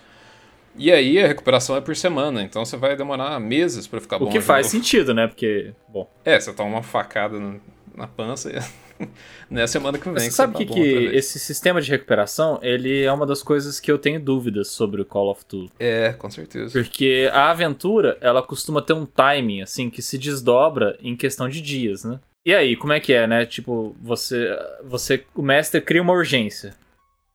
E aí a recuperação é por semana, então você vai demorar meses pra ficar bom. O que faz novo. sentido, né? Porque, bom. É, você toma uma facada na, na pança e não é semana que vem. Você que sabe que, tá que esse sistema de recuperação, ele é uma das coisas que eu tenho dúvidas sobre o Call of Duty. É, com certeza. Porque a aventura, ela costuma ter um timing, assim, que se desdobra em questão de dias, né? E aí, como é que é, né? Tipo, você, você o mestre cria uma urgência.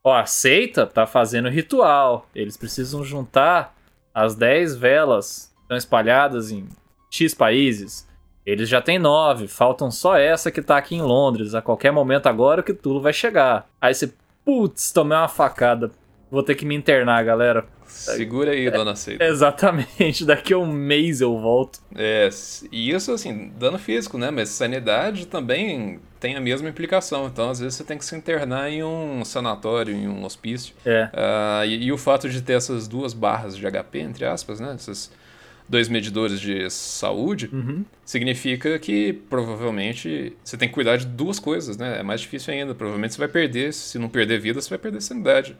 Ó, aceita, tá fazendo ritual. Eles precisam juntar as 10 velas que estão espalhadas em X países. Eles já têm 9, faltam só essa que tá aqui em Londres. A qualquer momento agora o Cthulhu vai chegar. Aí você, putz, tomei uma facada. Vou ter que me internar, galera. Segura aí, dona Seita. Exatamente, daqui a um mês eu volto. É, e isso, assim, dano físico, né? Mas sanidade também tem a mesma implicação. Então, às vezes, você tem que se internar em um sanatório, em um hospício. É, Ah, e, e o fato de ter essas duas barras de HP, entre aspas, né? Esses dois medidores de saúde, uhum. significa que provavelmente você tem que cuidar de duas coisas, né? É mais difícil ainda. Provavelmente você vai perder, se não perder vida, você vai perder sanidade.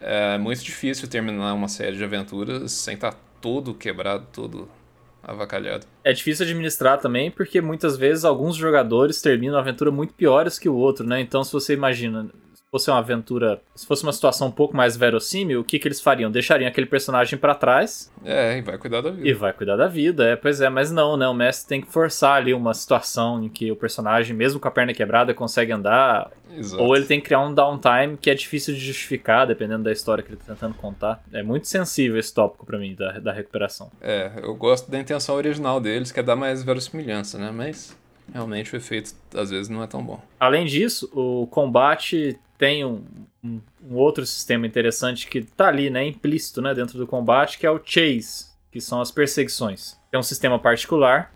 É muito difícil terminar uma série de aventuras sem estar todo quebrado, todo avacalhado. é difícil administrar também, porque muitas vezes alguns jogadores terminam a aventura muito piores que o outro, né? Então, se você imagina, fosse uma aventura, se fosse uma situação um pouco mais verossímil, o que, que eles fariam? Deixariam aquele personagem pra trás É, e vai cuidar da vida. e vai cuidar da vida, é, pois é, mas não, né? O mestre tem que forçar ali uma situação em que o personagem, mesmo com a perna quebrada, consegue andar, Exato. Ou ele tem que criar um downtime que é difícil de justificar, dependendo da história que ele tá tentando contar. É muito sensível esse tópico pra mim, da, da recuperação. É, eu gosto da intenção original deles, que é dar mais verossimilhança, né? Mas realmente o efeito às vezes não é tão bom. Além disso, o combate tem um, um- um outro sistema interessante que tá ali, né, implícito, né, dentro do combate, que é o chase, que são as perseguições. É um sistema particular,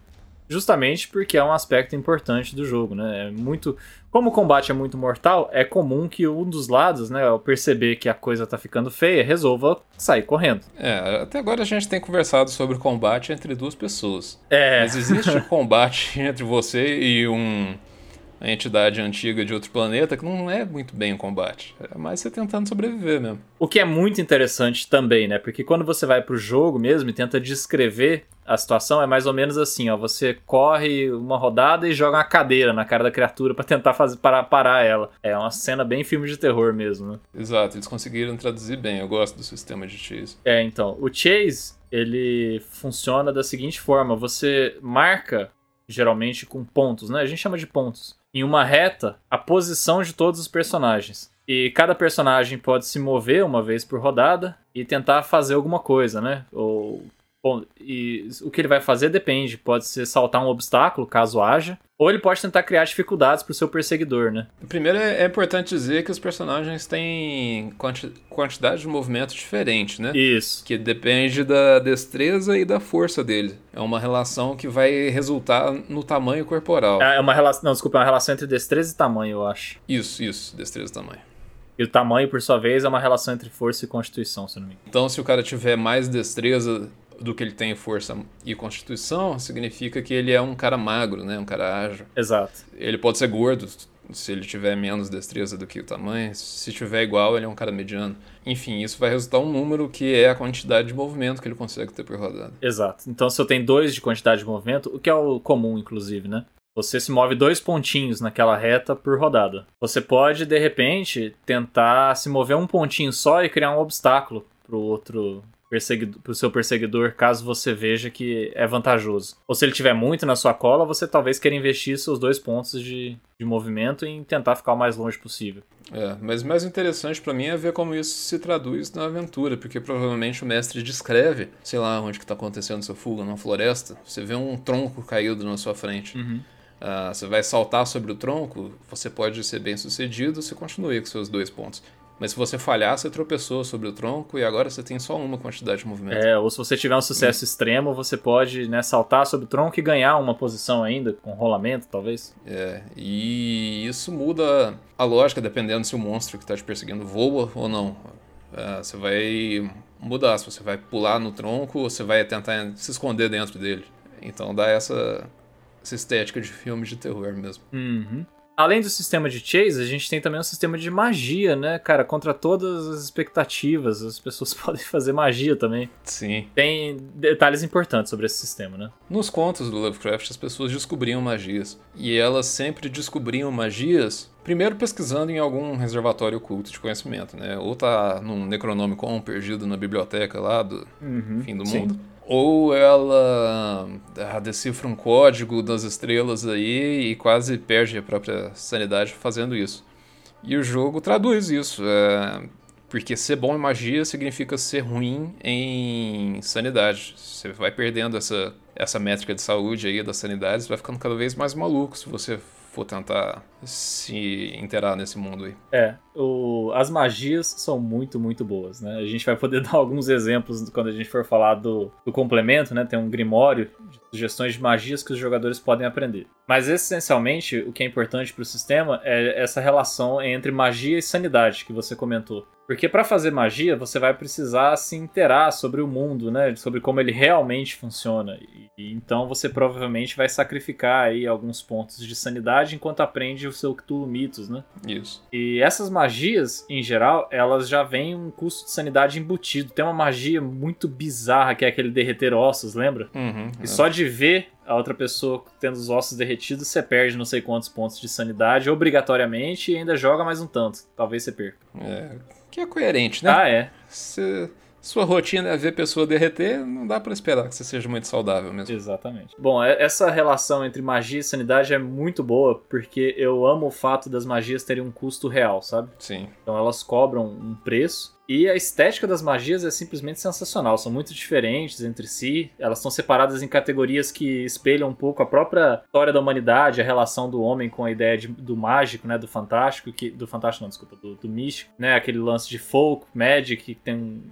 justamente porque é um aspecto importante do jogo, né? É muito, como o combate é muito mortal, é comum que um dos lados, né, ao perceber que a coisa tá ficando feia, resolva sair correndo. É, até agora a gente tem conversado sobre combate entre duas pessoas. É, Mas existe combate entre você e um uma entidade antiga de outro planeta que não é muito bem um combate. É mais você tentando sobreviver mesmo. O que é muito interessante também, né? Porque quando você vai pro jogo mesmo e tenta descrever a situação, é mais ou menos assim, ó. Você corre uma rodada e joga uma cadeira na cara da criatura pra tentar fazer parar, parar ela. É uma cena bem filme de terror mesmo, né? Exato, eles conseguiram traduzir bem. Eu gosto do sistema de chase. É, então, o chase, ele funciona da seguinte forma: você marca geralmente com pontos, né? A gente chama de pontos. Em uma reta, a posição de todos os personagens. E cada personagem pode se mover uma vez por rodada e tentar fazer alguma coisa, né? Ou bom, e o que ele vai fazer depende. Pode ser saltar um obstáculo, caso haja, ou ele pode tentar criar dificuldades pro seu perseguidor, né? Primeiro é é importante dizer que os personagens têm quanti- quantidade de movimento diferente, né? Isso. Que depende da destreza e da força dele. É uma relação que vai resultar no tamanho corporal. É uma relação, não, desculpa, é uma relação entre destreza e tamanho, eu acho. Isso, isso, destreza e tamanho. E o tamanho, por sua vez, é uma relação entre força e constituição, se não me engano. Então, se o cara tiver mais destreza do que ele tem em força e constituição, significa que ele é um cara magro, né? Um cara ágil. Exato. Ele pode ser gordo se ele tiver menos destreza do que o tamanho. Se tiver igual, ele é um cara mediano. Enfim, isso vai resultar um número que é a quantidade de movimento que ele consegue ter por rodada. Exato. Então, se eu tenho dois de quantidade de movimento, o que é o comum, inclusive, né? Você se move dois pontinhos naquela reta por rodada. Você pode, de repente, tentar se mover um pontinho só e criar um obstáculo pro outro perseguidor, pro seu perseguidor, caso você veja que é vantajoso. Ou se ele tiver muito na sua cola, você talvez queira investir seus dois pontos de, de movimento em tentar ficar o mais longe possível. É, mas mais interessante para mim é ver como isso se traduz na aventura, porque provavelmente o mestre descreve, sei lá, onde que tá acontecendo sua fuga, numa floresta, você vê um tronco caído na sua frente. Uhum. Uh, você vai saltar sobre o tronco, você pode ser bem sucedido, você continua com seus dois pontos. Mas se você falhar, você tropeçou sobre o tronco e agora você tem só uma quantidade de movimento. É, ou se você tiver um sucesso extremo, você pode né, saltar sobre o tronco e ganhar uma posição ainda, com rolamento, talvez. É, e isso muda a lógica dependendo se o monstro que está te perseguindo voa ou não. É, você vai mudar, se você vai pular no tronco ou você vai tentar se esconder dentro dele. Então dá essa, essa estética de filme de terror mesmo. Uhum. Além do sistema de chase, a gente tem também um sistema de magia, né, cara? Contra todas as expectativas, as pessoas podem fazer magia também. Sim. Tem detalhes importantes sobre esse sistema, né? Nos contos do Lovecraft, as pessoas descobriam magias. E elas sempre descobriam magias Primeiro pesquisando em algum reservatório oculto de conhecimento, né? Ou tá num Necronomicon perdido na biblioteca lá do uhum, fim do sim. Ou ela ah, decifra um código das estrelas aí e quase perde a própria sanidade fazendo isso. E o jogo traduz isso, é, porque ser bom em magia significa ser ruim em sanidade. Você vai perdendo essa, essa métrica de saúde aí da sanidade, você vai ficando cada vez mais maluco se você for tentar se inteirar nesse mundo aí. É, o, as magias são muito, muito boas, né? A gente vai poder dar alguns exemplos quando a gente for falar do, do complemento, né? Tem um grimório de sugestões de magias que os jogadores podem aprender. Mas essencialmente, o que é importante para o sistema é essa relação entre magia e sanidade que você comentou. Porque para fazer magia, você vai precisar se inteirar sobre o mundo, né? Sobre como ele realmente funciona. E, e, então você provavelmente vai sacrificar aí alguns pontos de sanidade enquanto aprende o seu Cthulhu Mitos, né? Isso. E essas magias, em geral, elas já vêm um custo de sanidade embutido. Tem uma magia muito bizarra que é aquele derreter ossos, lembra? Uhum, e é. só de ver a outra pessoa tendo os ossos derretidos, você perde não sei quantos pontos de sanidade obrigatoriamente e ainda joga mais um tanto. Talvez você perca. É, que é coerente, né? Ah, é. Se sua rotina é ver pessoa derreter, não dá para esperar que você seja muito saudável mesmo. Exatamente. Bom, é, essa relação entre magia e sanidade é muito boa, porque eu amo o fato das magias terem um custo real, sabe? Sim. Então elas cobram um preço e a estética das magias é simplesmente sensacional. São muito diferentes entre si. Elas são separadas em categorias que espelham um pouco a própria história da humanidade, a relação do homem com a ideia de, do mágico, né? Do fantástico, que, do fantástico não, desculpa, do, do místico, né? Aquele lance de folk, magic, que tem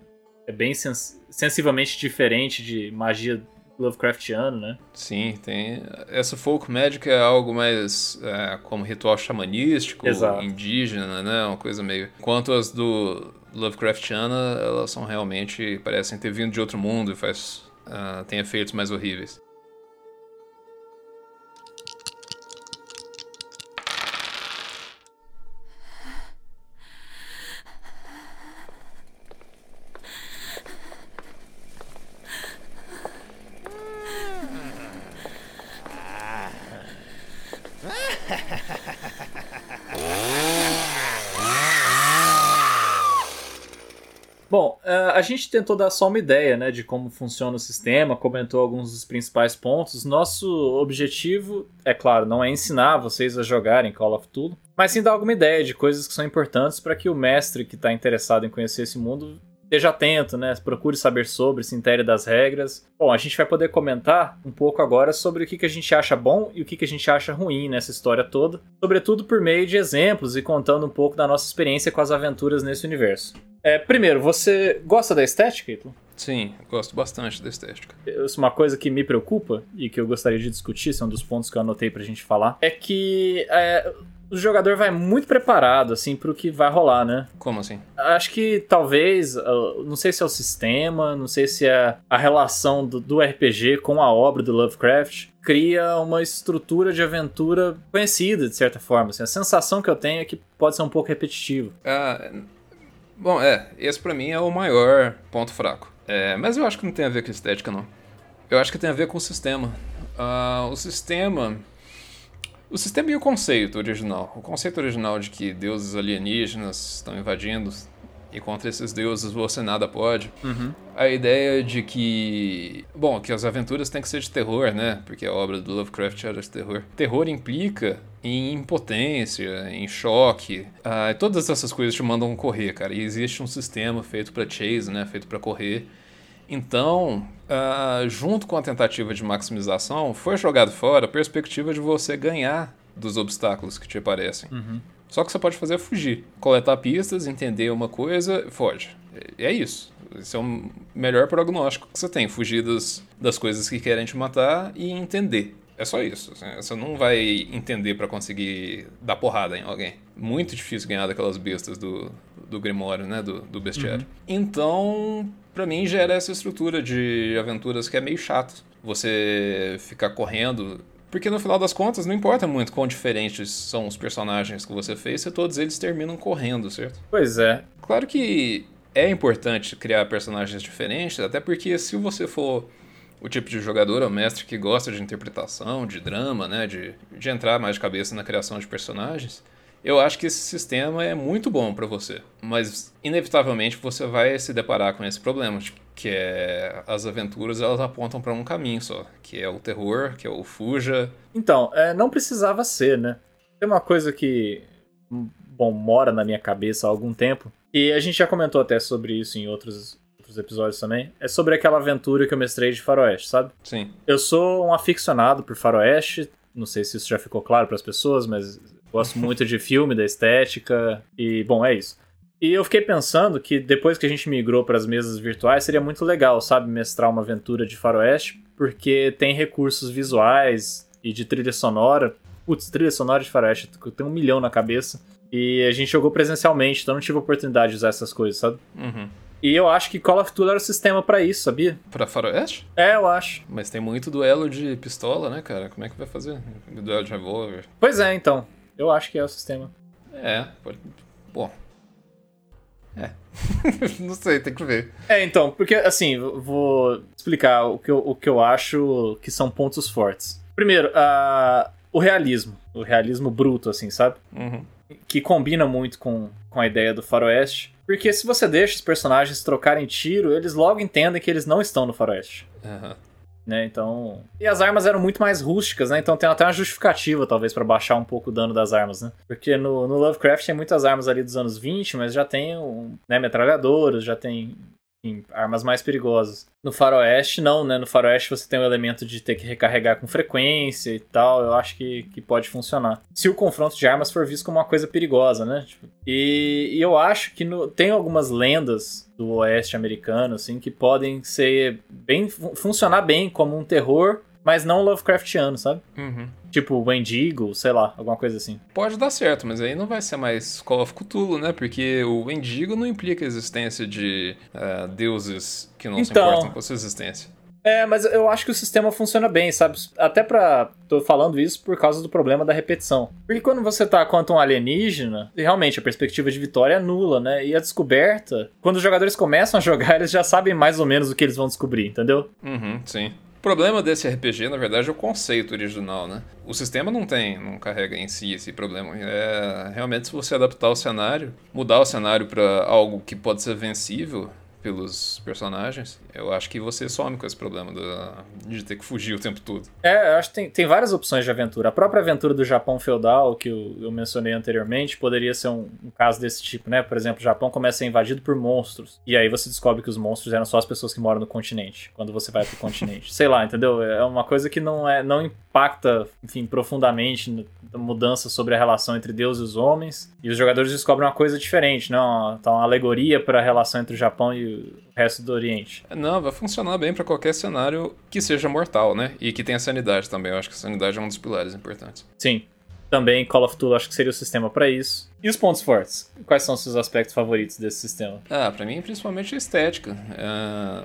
é bem sens sensivelmente diferente de magia Lovecraftiano, né? Sim, tem. Essa folk magic é algo mais é, como ritual xamanístico, Exato. indígena, né? Uma coisa meio. Enquanto as do Lovecraftiana, elas são realmente. parecem ter vindo de outro mundo e faz. Uh, tem efeitos mais horríveis. Gente tentou dar só uma ideia né, de como funciona o sistema, comentou alguns dos principais pontos. Nosso objetivo, é claro, não é ensinar vocês a jogarem Call of Duty, mas sim dar alguma ideia de coisas que são importantes para que o mestre que está interessado em conhecer esse mundo esteja atento, né? Procure saber sobre, se intere das regras. Bom, a gente vai poder comentar um pouco agora sobre o que, que a gente acha bom e o que, que a gente acha ruim nessa história toda, sobretudo por meio de exemplos e contando um pouco da nossa experiência com as aventuras nesse universo. É, primeiro, você gosta da estética, Ito? Sim, gosto bastante da estética. Isso é uma coisa que me preocupa e que eu gostaria de discutir, são um dos pontos que eu anotei pra gente falar, é que é, o jogador vai muito preparado, assim, pro que vai rolar, né? Como assim? Acho que talvez, não sei se é o sistema, não sei se é a relação do, do RPG com a obra do Lovecraft, cria uma estrutura de aventura conhecida, de certa forma. Assim, a sensação que eu tenho é que pode ser um pouco repetitivo. Ah, Bom, é, esse para mim é o maior ponto fraco. É, mas eu acho que não tem a ver com estética, não. Eu acho que tem a ver com o sistema. Uh, o sistema. O sistema e o conceito original. O conceito original de que deuses alienígenas estão invadindo e contra esses deuses você nada pode. A ideia de que. Bom, que as aventuras têm que ser de terror, né? Porque a obra do Lovecraft era de terror. Terror implica em impotência, em choque. Ah, todas essas coisas te mandam correr, cara. E existe um sistema feito para chase, né? Feito para correr. Então, ah, junto com a tentativa de maximização, foi jogado fora a perspectiva de você ganhar dos obstáculos que te aparecem. Só que você pode fazer é fugir. Coletar pistas, entender uma coisa, foge. É isso. Esse é o melhor prognóstico que você tem. Fugir das, das coisas que querem te matar e entender. É só isso. assim, Você não vai entender pra conseguir dar porrada em alguém. Muito difícil ganhar daquelas bestas do, do Grimório, né? Do, do bestiário. Então, pra mim, gera essa estrutura de aventuras que é meio chato. Você ficar correndo. Porque no final das contas, não importa muito quão diferentes são os personagens que você fez, se todos eles terminam correndo, certo? Pois é. Claro que é importante criar personagens diferentes, até porque se você for o tipo de jogador ou mestre que gosta de interpretação, de drama, né, de, de entrar mais de cabeça na criação de personagens, eu acho que esse sistema é muito bom pra você. Mas, inevitavelmente, você vai se deparar com esse problema, tipo, que é as aventuras elas apontam pra um caminho só, que é o terror, que é o fuja. Então, é, não precisava ser, né? Tem uma coisa que, bom, mora na minha cabeça há algum tempo, e a gente já comentou até sobre isso em outros, outros episódios também, é sobre aquela aventura que eu mestrei de faroeste, sabe? Sim. Eu sou um aficionado por faroeste, não sei se isso já ficou claro para as pessoas, mas gosto muito de filme, da estética, e, bom, é isso. E eu fiquei pensando que depois que a gente migrou para as mesas virtuais, seria muito legal, sabe, mestrar uma aventura de faroeste, porque tem recursos visuais e de trilha sonora. Putz, trilha sonora de faroeste, eu tenho um milhão na cabeça. E a gente jogou presencialmente, então não tive oportunidade de usar essas coisas, sabe? Uhum. E eu acho que Call of Duty era o sistema pra isso, sabia? Pra faroeste? É, eu acho. Mas tem muito duelo de pistola, né, cara? Como é que vai fazer? Duelo de revólver. Pois é, então. Eu acho que é o sistema. É, pode... Bom. É. não sei, tem que ver. É, então, porque assim, vou explicar o que eu, o que eu acho que são pontos fortes. Primeiro, a o realismo. O realismo bruto, assim, sabe? Uhum. Que combina muito com, com a ideia do faroeste. Porque se você deixa os personagens trocarem tiro, eles logo entendem que eles não estão no faroeste. Aham. Né, então. E as armas eram muito mais rústicas, né? Então tem até uma justificativa, talvez, pra baixar um pouco o dano das armas, né? Porque no, no Lovecraft tem muitas armas ali dos anos 20, mas já tem um, né, metralhadoras, já tem enfim, armas mais perigosas. No Faroeste, não, né? No Faroeste você tem o elemento de ter que recarregar com frequência e tal. Eu acho que, que pode funcionar. Se o confronto de armas for visto como uma coisa perigosa, né? Tipo, e, e eu acho que no, tem algumas lendas do oeste americano, assim, que podem ser bem. fun- funcionar bem como um terror, mas não Lovecraftiano, sabe? Uhum. Tipo Wendigo, sei lá, alguma coisa assim. Pode dar certo, mas aí não vai ser mais Call of Cthulhu, né? Porque o Wendigo não implica a existência de ah, deuses que não se Então. importam com a sua existência. É, mas eu acho que o sistema funciona bem, sabe? Até pra. Tô falando isso por causa do problema da repetição. Porque quando você tá contra um alienígena, realmente a perspectiva de vitória é nula, né? E a descoberta, quando os jogadores começam a jogar, eles já sabem mais ou menos o que eles vão descobrir, entendeu? Uhum, sim. O problema desse RPG, na verdade, é o conceito original, né? O sistema não tem, não carrega em si esse problema. É realmente se você adaptar o cenário, mudar o cenário pra algo que pode ser vencível pelos personagens, eu acho que você some com esse problema da- de ter que fugir o tempo todo. É, eu acho que tem, tem várias opções de aventura. A própria aventura do Japão feudal, que eu, eu mencionei anteriormente, poderia ser um, um caso desse tipo, né? Por exemplo, o Japão começa a ser invadido por monstros. E aí você descobre que os monstros eram só as pessoas que moram no continente, quando você vai pro continente. Sei lá, entendeu? É uma coisa que não, é, não impacta, enfim, profundamente na mudança sobre a relação entre Deus e os homens. E os jogadores descobrem uma coisa diferente, né? Uma, tá uma alegoria para a relação entre o Japão e o resto do Oriente. Não, vai funcionar bem pra qualquer cenário que seja mortal, né? E que tenha sanidade também. Eu acho que a sanidade é um dos pilares importantes. Sim. Também Call of Duty acho que seria o sistema pra isso. E os pontos fortes? Quais são os seus aspectos favoritos desse sistema? Ah, pra mim, principalmente a estética. Ah,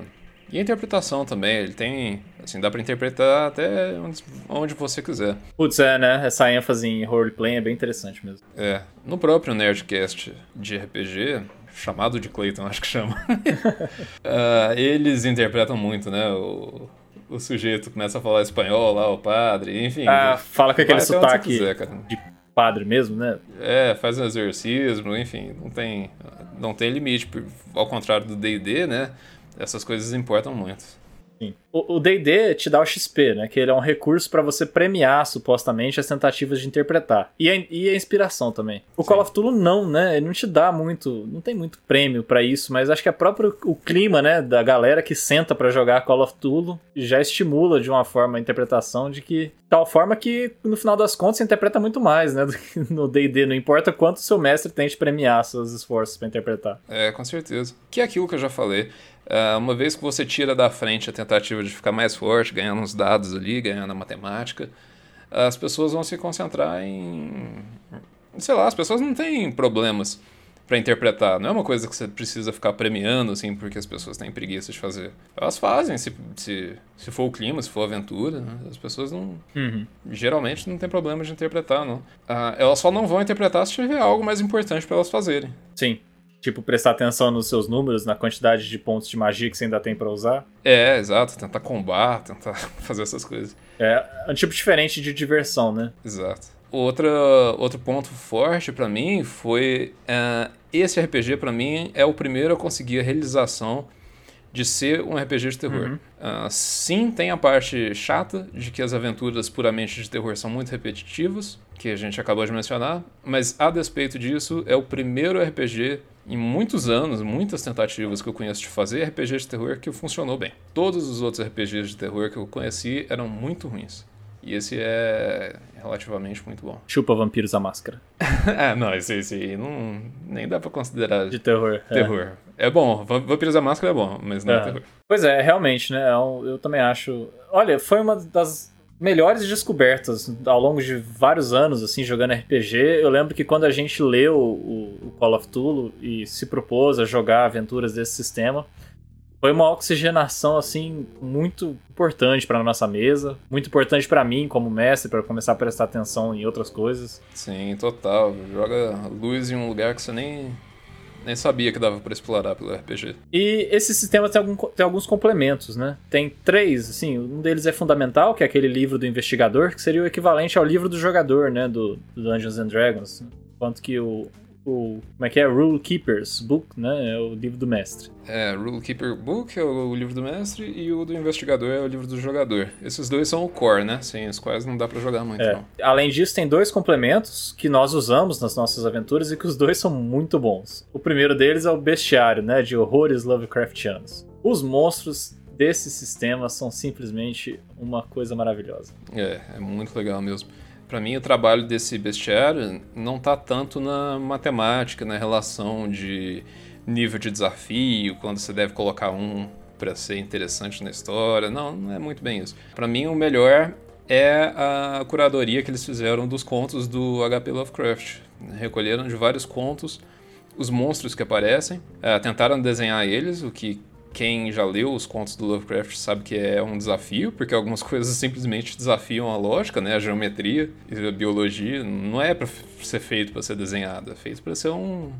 E a interpretação também. Ele tem. Assim, dá pra interpretar até onde, onde você quiser. Putz, é, né? Essa ênfase em roleplay é bem interessante mesmo. É. No próprio Nerdcast de RPG, chamado de Clayton, acho que chama. ah, eles interpretam muito, né? O, o sujeito começa a falar espanhol lá, o padre, enfim. Ah, fala com aquele sotaque quiser, de padre mesmo, né? É, faz um exorcismo, enfim, não tem. não tem limite. Ao contrário do D&D, né? Essas coisas importam muito. Sim. O D&D te dá o XP, né? Que ele é um recurso para você premiar, supostamente, as tentativas de interpretar. E a, e a inspiração também. O Sim. Call of Duty não, né? Ele não te dá muito... Não tem muito prêmio para isso, mas acho que é próprio o clima, né? Da galera que senta para jogar Call of Duty já estimula de uma forma a interpretação de que... Tal forma que, no final das contas, você interpreta muito mais, né? Do que no D&D. Não importa quanto o seu mestre tente premiar seus esforços para interpretar. É, com certeza. Que é aquilo que eu já falei. Uh, uma vez que você tira da frente a tentativa de ficar mais forte, ganhando uns dados ali, ganhando a matemática, as pessoas vão se concentrar em. Sei lá, as pessoas não têm problemas para interpretar. Não é uma coisa que você precisa ficar premiando, assim, porque as pessoas têm preguiça de fazer. Elas fazem, se, se, se for o clima, se for a aventura, né? as pessoas não. Uhum. Geralmente não tem problema de interpretar, não. Uh, elas só não vão interpretar se tiver algo mais importante para elas fazerem. Sim. Tipo, prestar atenção nos seus números, na quantidade de pontos de magia que você ainda tem para usar. É, exato. Tentar combar, tentar fazer essas coisas. É um tipo diferente de diversão, né? Exato. Outra, outro ponto forte para mim foi uh, esse RPG para mim é o primeiro a conseguir a realização de ser um RPG de terror. Uhum. Uh, sim, tem a parte chata de que as aventuras puramente de terror são muito repetitivas, que a gente acabou de mencionar, mas a despeito disso, é o primeiro RPG em muitos anos, muitas tentativas que eu conheço de fazer RPG de terror que funcionou bem. Todos os outros RPGs de terror que eu conheci eram muito ruins. E esse é relativamente muito bom. Chupa Vampiros a Máscara. é, não, esse, esse aí não, nem dá pra considerar. De terror. É. Terror. É, é bom, Vampiros a Máscara é bom, mas não é, é terror. Pois é, realmente, né? Eu, eu também acho. Olha, foi uma das melhores descobertas ao longo de vários anos, assim, jogando RPG. Eu lembro que quando a gente leu o, o Call of Tulu e se propôs a jogar aventuras desse sistema, foi uma oxigenação assim muito importante para nossa mesa, muito importante para mim como mestre para começar a prestar atenção em outras coisas. Sim, total. Joga luz em um lugar que você nem nem sabia que dava para explorar pelo RPG. E esse sistema tem, algum, tem, alguns complementos, né? Tem três, assim, um deles é fundamental, que é aquele livro do investigador, que seria o equivalente ao livro do jogador, né? Do, do Dungeons and Dragons. Enquanto que o, o como é que é Rule Keepers Book, né? É o livro do mestre. É, Rule Keeper Book é o livro do mestre e o do investigador é o livro do jogador. Esses dois são o core, né? Sem os quais não dá para jogar muito. É. Além disso, tem dois complementos que nós usamos nas nossas aventuras e que os dois são muito bons. O primeiro deles é o bestiário, né? De horrores Lovecraftianos. Os monstros desse sistema são simplesmente uma coisa maravilhosa. É, é muito legal mesmo. Para mim, o trabalho desse bestiário não está tanto na matemática, na relação de nível de desafio, quando você deve colocar um para ser interessante na história. Não, não é muito bem isso. Para mim, o melhor é a curadoria que eles fizeram dos contos do HP Lovecraft. Recolheram de vários contos os monstros que aparecem, é, tentaram desenhar eles, o que quem já leu os contos do Lovecraft sabe que é um desafio, porque algumas coisas simplesmente desafiam a lógica, né? A geometria e a biologia. Não é para ser feito para ser desenhado, é feito para ser um,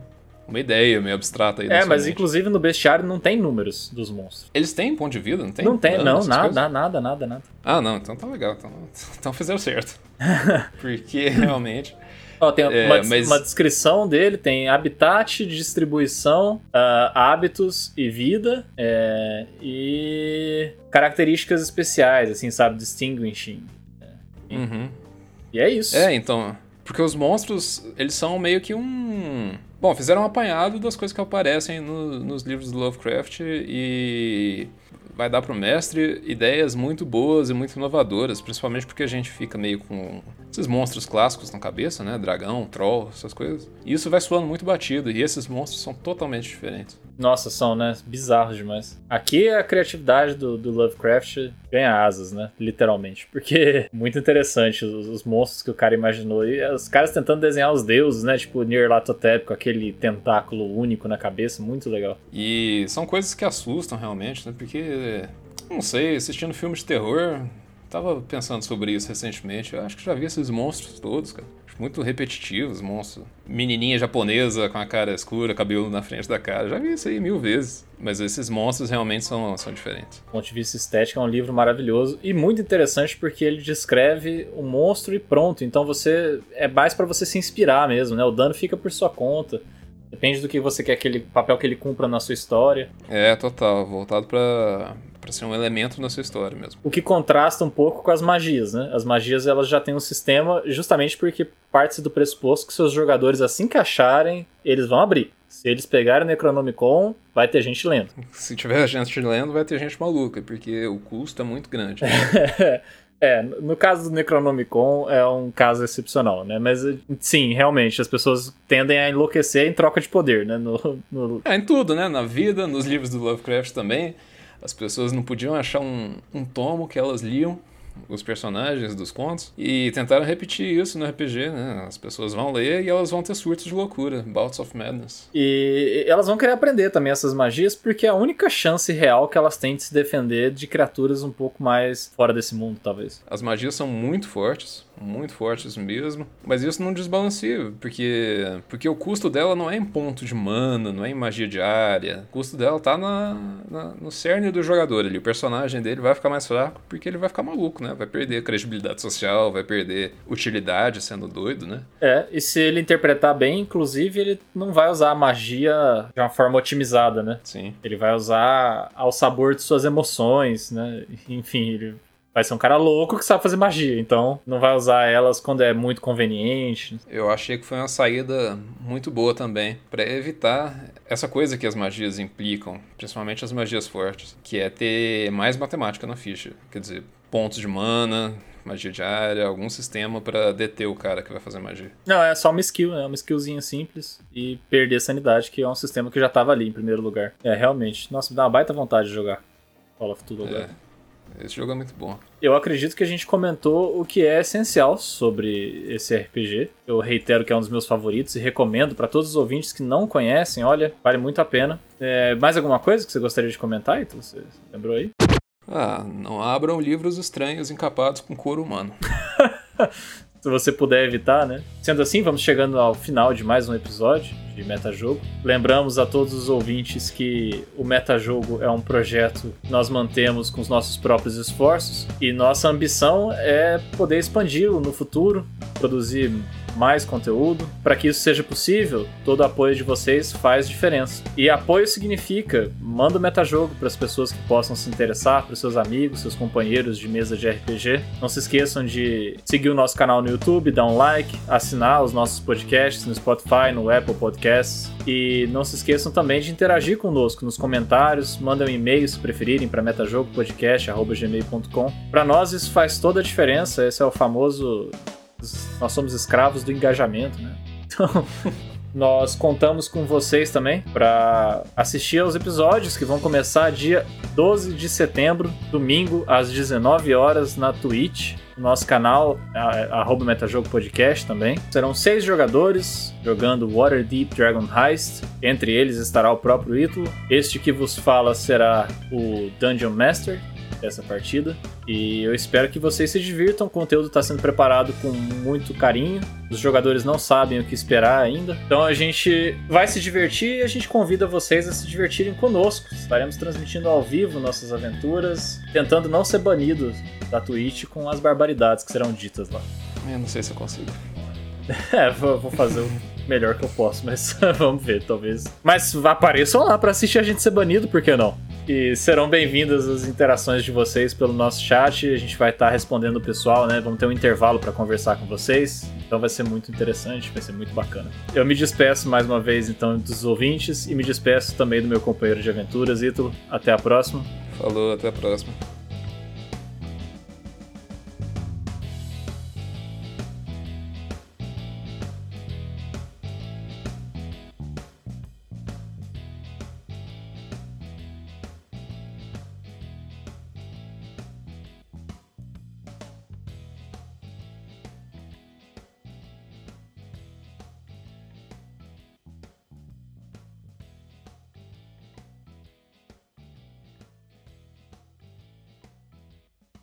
uma ideia meio abstrata aí. É, mas mente. inclusive no bestiário não tem números dos monstros. Eles têm ponto de vida, não tem? Não tem, não, nada, nada, nada, nada. Ah, não, então tá legal. Então, então fizeram certo. porque realmente. Ó, tem é, uma, mas... uma, descrição dele, tem habitat, distribuição, uh, hábitos e vida, é, e características especiais, assim, sabe? Distinguishing. É. Uhum. E é isso. É, então. Porque os monstros, eles são meio que um. Bom, fizeram um apanhado das coisas que aparecem no, nos livros do Lovecraft e vai dar pro mestre ideias muito boas e muito inovadoras, principalmente porque a gente fica meio com esses monstros clássicos na cabeça, né? Dragão, troll, essas coisas. E isso vai soando muito batido, e esses monstros são totalmente diferentes. Nossa, são, né? Bizarros demais. Aqui a criatividade do, do Lovecraft ganha asas, né? Literalmente. Porque é muito interessante os, os, monstros que o cara imaginou. E os caras tentando desenhar os deuses, né? Tipo Nyarlathotep com aquele tentáculo único na cabeça. Muito legal. E são coisas que assustam realmente, né? Porque, não sei, assistindo filmes de terror, Tava pensando sobre isso recentemente. Eu acho que já vi esses monstros todos, cara. Muito repetitivos, monstros. Menininha japonesa com a cara escura, cabelo na frente da cara. Já vi isso aí mil vezes. Mas esses monstros realmente são, são diferentes. Do ponto de vista estético, é um livro maravilhoso e muito interessante porque ele descreve o monstro e pronto. Então você é mais para você se inspirar mesmo, né? O dano fica por sua conta. Depende do que você quer aquele papel que ele cumpra na sua história. É, total. Voltado pra, pra ser um elemento na sua história mesmo. O que contrasta um pouco com as magias, né? As magias elas já têm um sistema justamente porque parte do pressuposto que seus jogadores, assim que acharem, eles vão abrir. Se eles pegarem o Necronomicon, vai ter gente lendo. Se tiver gente lendo, vai ter gente maluca, porque o custo é muito grande. É, no caso do Necronomicon é um caso excepcional, né? Mas sim, realmente, as pessoas tendem a enlouquecer em troca de poder, né? No, no... É, em tudo, né? Na vida, nos livros do Lovecraft também. As pessoas não podiam achar um, um tomo que elas liam os personagens dos contos e tentaram repetir isso no RPG, né? As pessoas vão ler e elas vão ter surtos de loucura, bouts of madness. E elas vão querer aprender também essas magias porque é a única chance real que elas têm de se defender de criaturas um pouco mais fora desse mundo, talvez. As magias são muito fortes, muito fortes mesmo, mas isso não desbalanceia, porque porque o custo dela não é em ponto de mana, não é em magia diária. O custo dela tá na, na no cerne do jogador ali. O personagem dele vai ficar mais fraco porque ele vai ficar maluco, né? Vai perder credibilidade social, vai perder utilidade sendo doido, né? É, e se ele interpretar bem, inclusive, ele não vai usar a magia de uma forma otimizada, né? Sim. Ele vai usar ao sabor de suas emoções, né? Enfim, ele vai ser um cara louco que sabe fazer magia, então não vai usar elas quando é muito conveniente. Eu achei que foi uma saída muito boa também, para evitar essa coisa que as magias implicam, principalmente as magias fortes, que é ter mais matemática na ficha. Quer dizer, pontos de mana, magia diária, algum sistema para deter o cara que vai fazer magia. Não, é só uma skill, é uma skillzinha simples e perder a sanidade, que é um sistema que já tava ali em primeiro lugar. É, realmente. Nossa, me dá uma baita vontade de jogar Call of Duty agora. É. Esse jogo é muito bom. Eu acredito que a gente comentou o que é essencial sobre esse RPG. Eu reitero que é um dos meus favoritos e recomendo para todos os ouvintes que não conhecem. Olha, vale muito a pena. É, mais alguma coisa que você gostaria de comentar, Então, Você lembrou aí? Ah, não abram livros estranhos encapados com couro humano. Se você puder evitar, né? Sendo assim, vamos chegando ao final de mais um episódio de Metajogo. Lembramos a todos os ouvintes que o Metajogo é um projeto que nós mantemos com os nossos próprios esforços e nossa ambição é poder expandi-lo no futuro, produzir mais conteúdo. Para que isso seja possível, todo apoio de vocês faz diferença. E apoio significa manda o metajogo para as pessoas que possam se interessar, para seus amigos, seus companheiros de mesa de RPG. Não se esqueçam de seguir o nosso canal no YouTube, dar um like, assinar os nossos podcasts no Spotify, no Apple Podcasts. E não se esqueçam também de interagir conosco nos comentários, mandem um e-mail se preferirem para metajogopodcast.gmail.com. Para nós isso faz toda a diferença, esse é o famoso nós somos escravos do engajamento, né? Então, nós contamos com vocês também para assistir aos episódios que vão começar dia 12 de setembro, domingo, às 19 horas na Twitch. Nosso canal, arroba Metajogo Podcast também. Serão seis jogadores jogando Waterdeep Dragon Heist. Entre eles estará o próprio Ítalo. Este que vos fala será o Dungeon Master, essa partida. E eu espero que vocês se divirtam. O conteúdo está sendo preparado com muito carinho. Os jogadores não sabem o que esperar ainda. Então a gente vai se divertir e a gente convida vocês a se divertirem conosco. Estaremos transmitindo ao vivo nossas aventuras, tentando não ser banidos da Twitch com as barbaridades que serão ditas lá. Eu não sei se eu consigo. é, vou fazer o melhor que eu posso, mas vamos ver, talvez. Mas apareçam lá para assistir a gente ser banido, por que não? E serão bem-vindas as interações de vocês pelo nosso chat. A gente vai estar tá respondendo o pessoal, né? Vamos ter um intervalo para conversar com vocês. Então vai ser muito interessante, vai ser muito bacana. Eu me despeço mais uma vez, então, dos ouvintes e me despeço também do meu companheiro de aventuras, Ítalo. Até a próxima. Falou, até a próxima.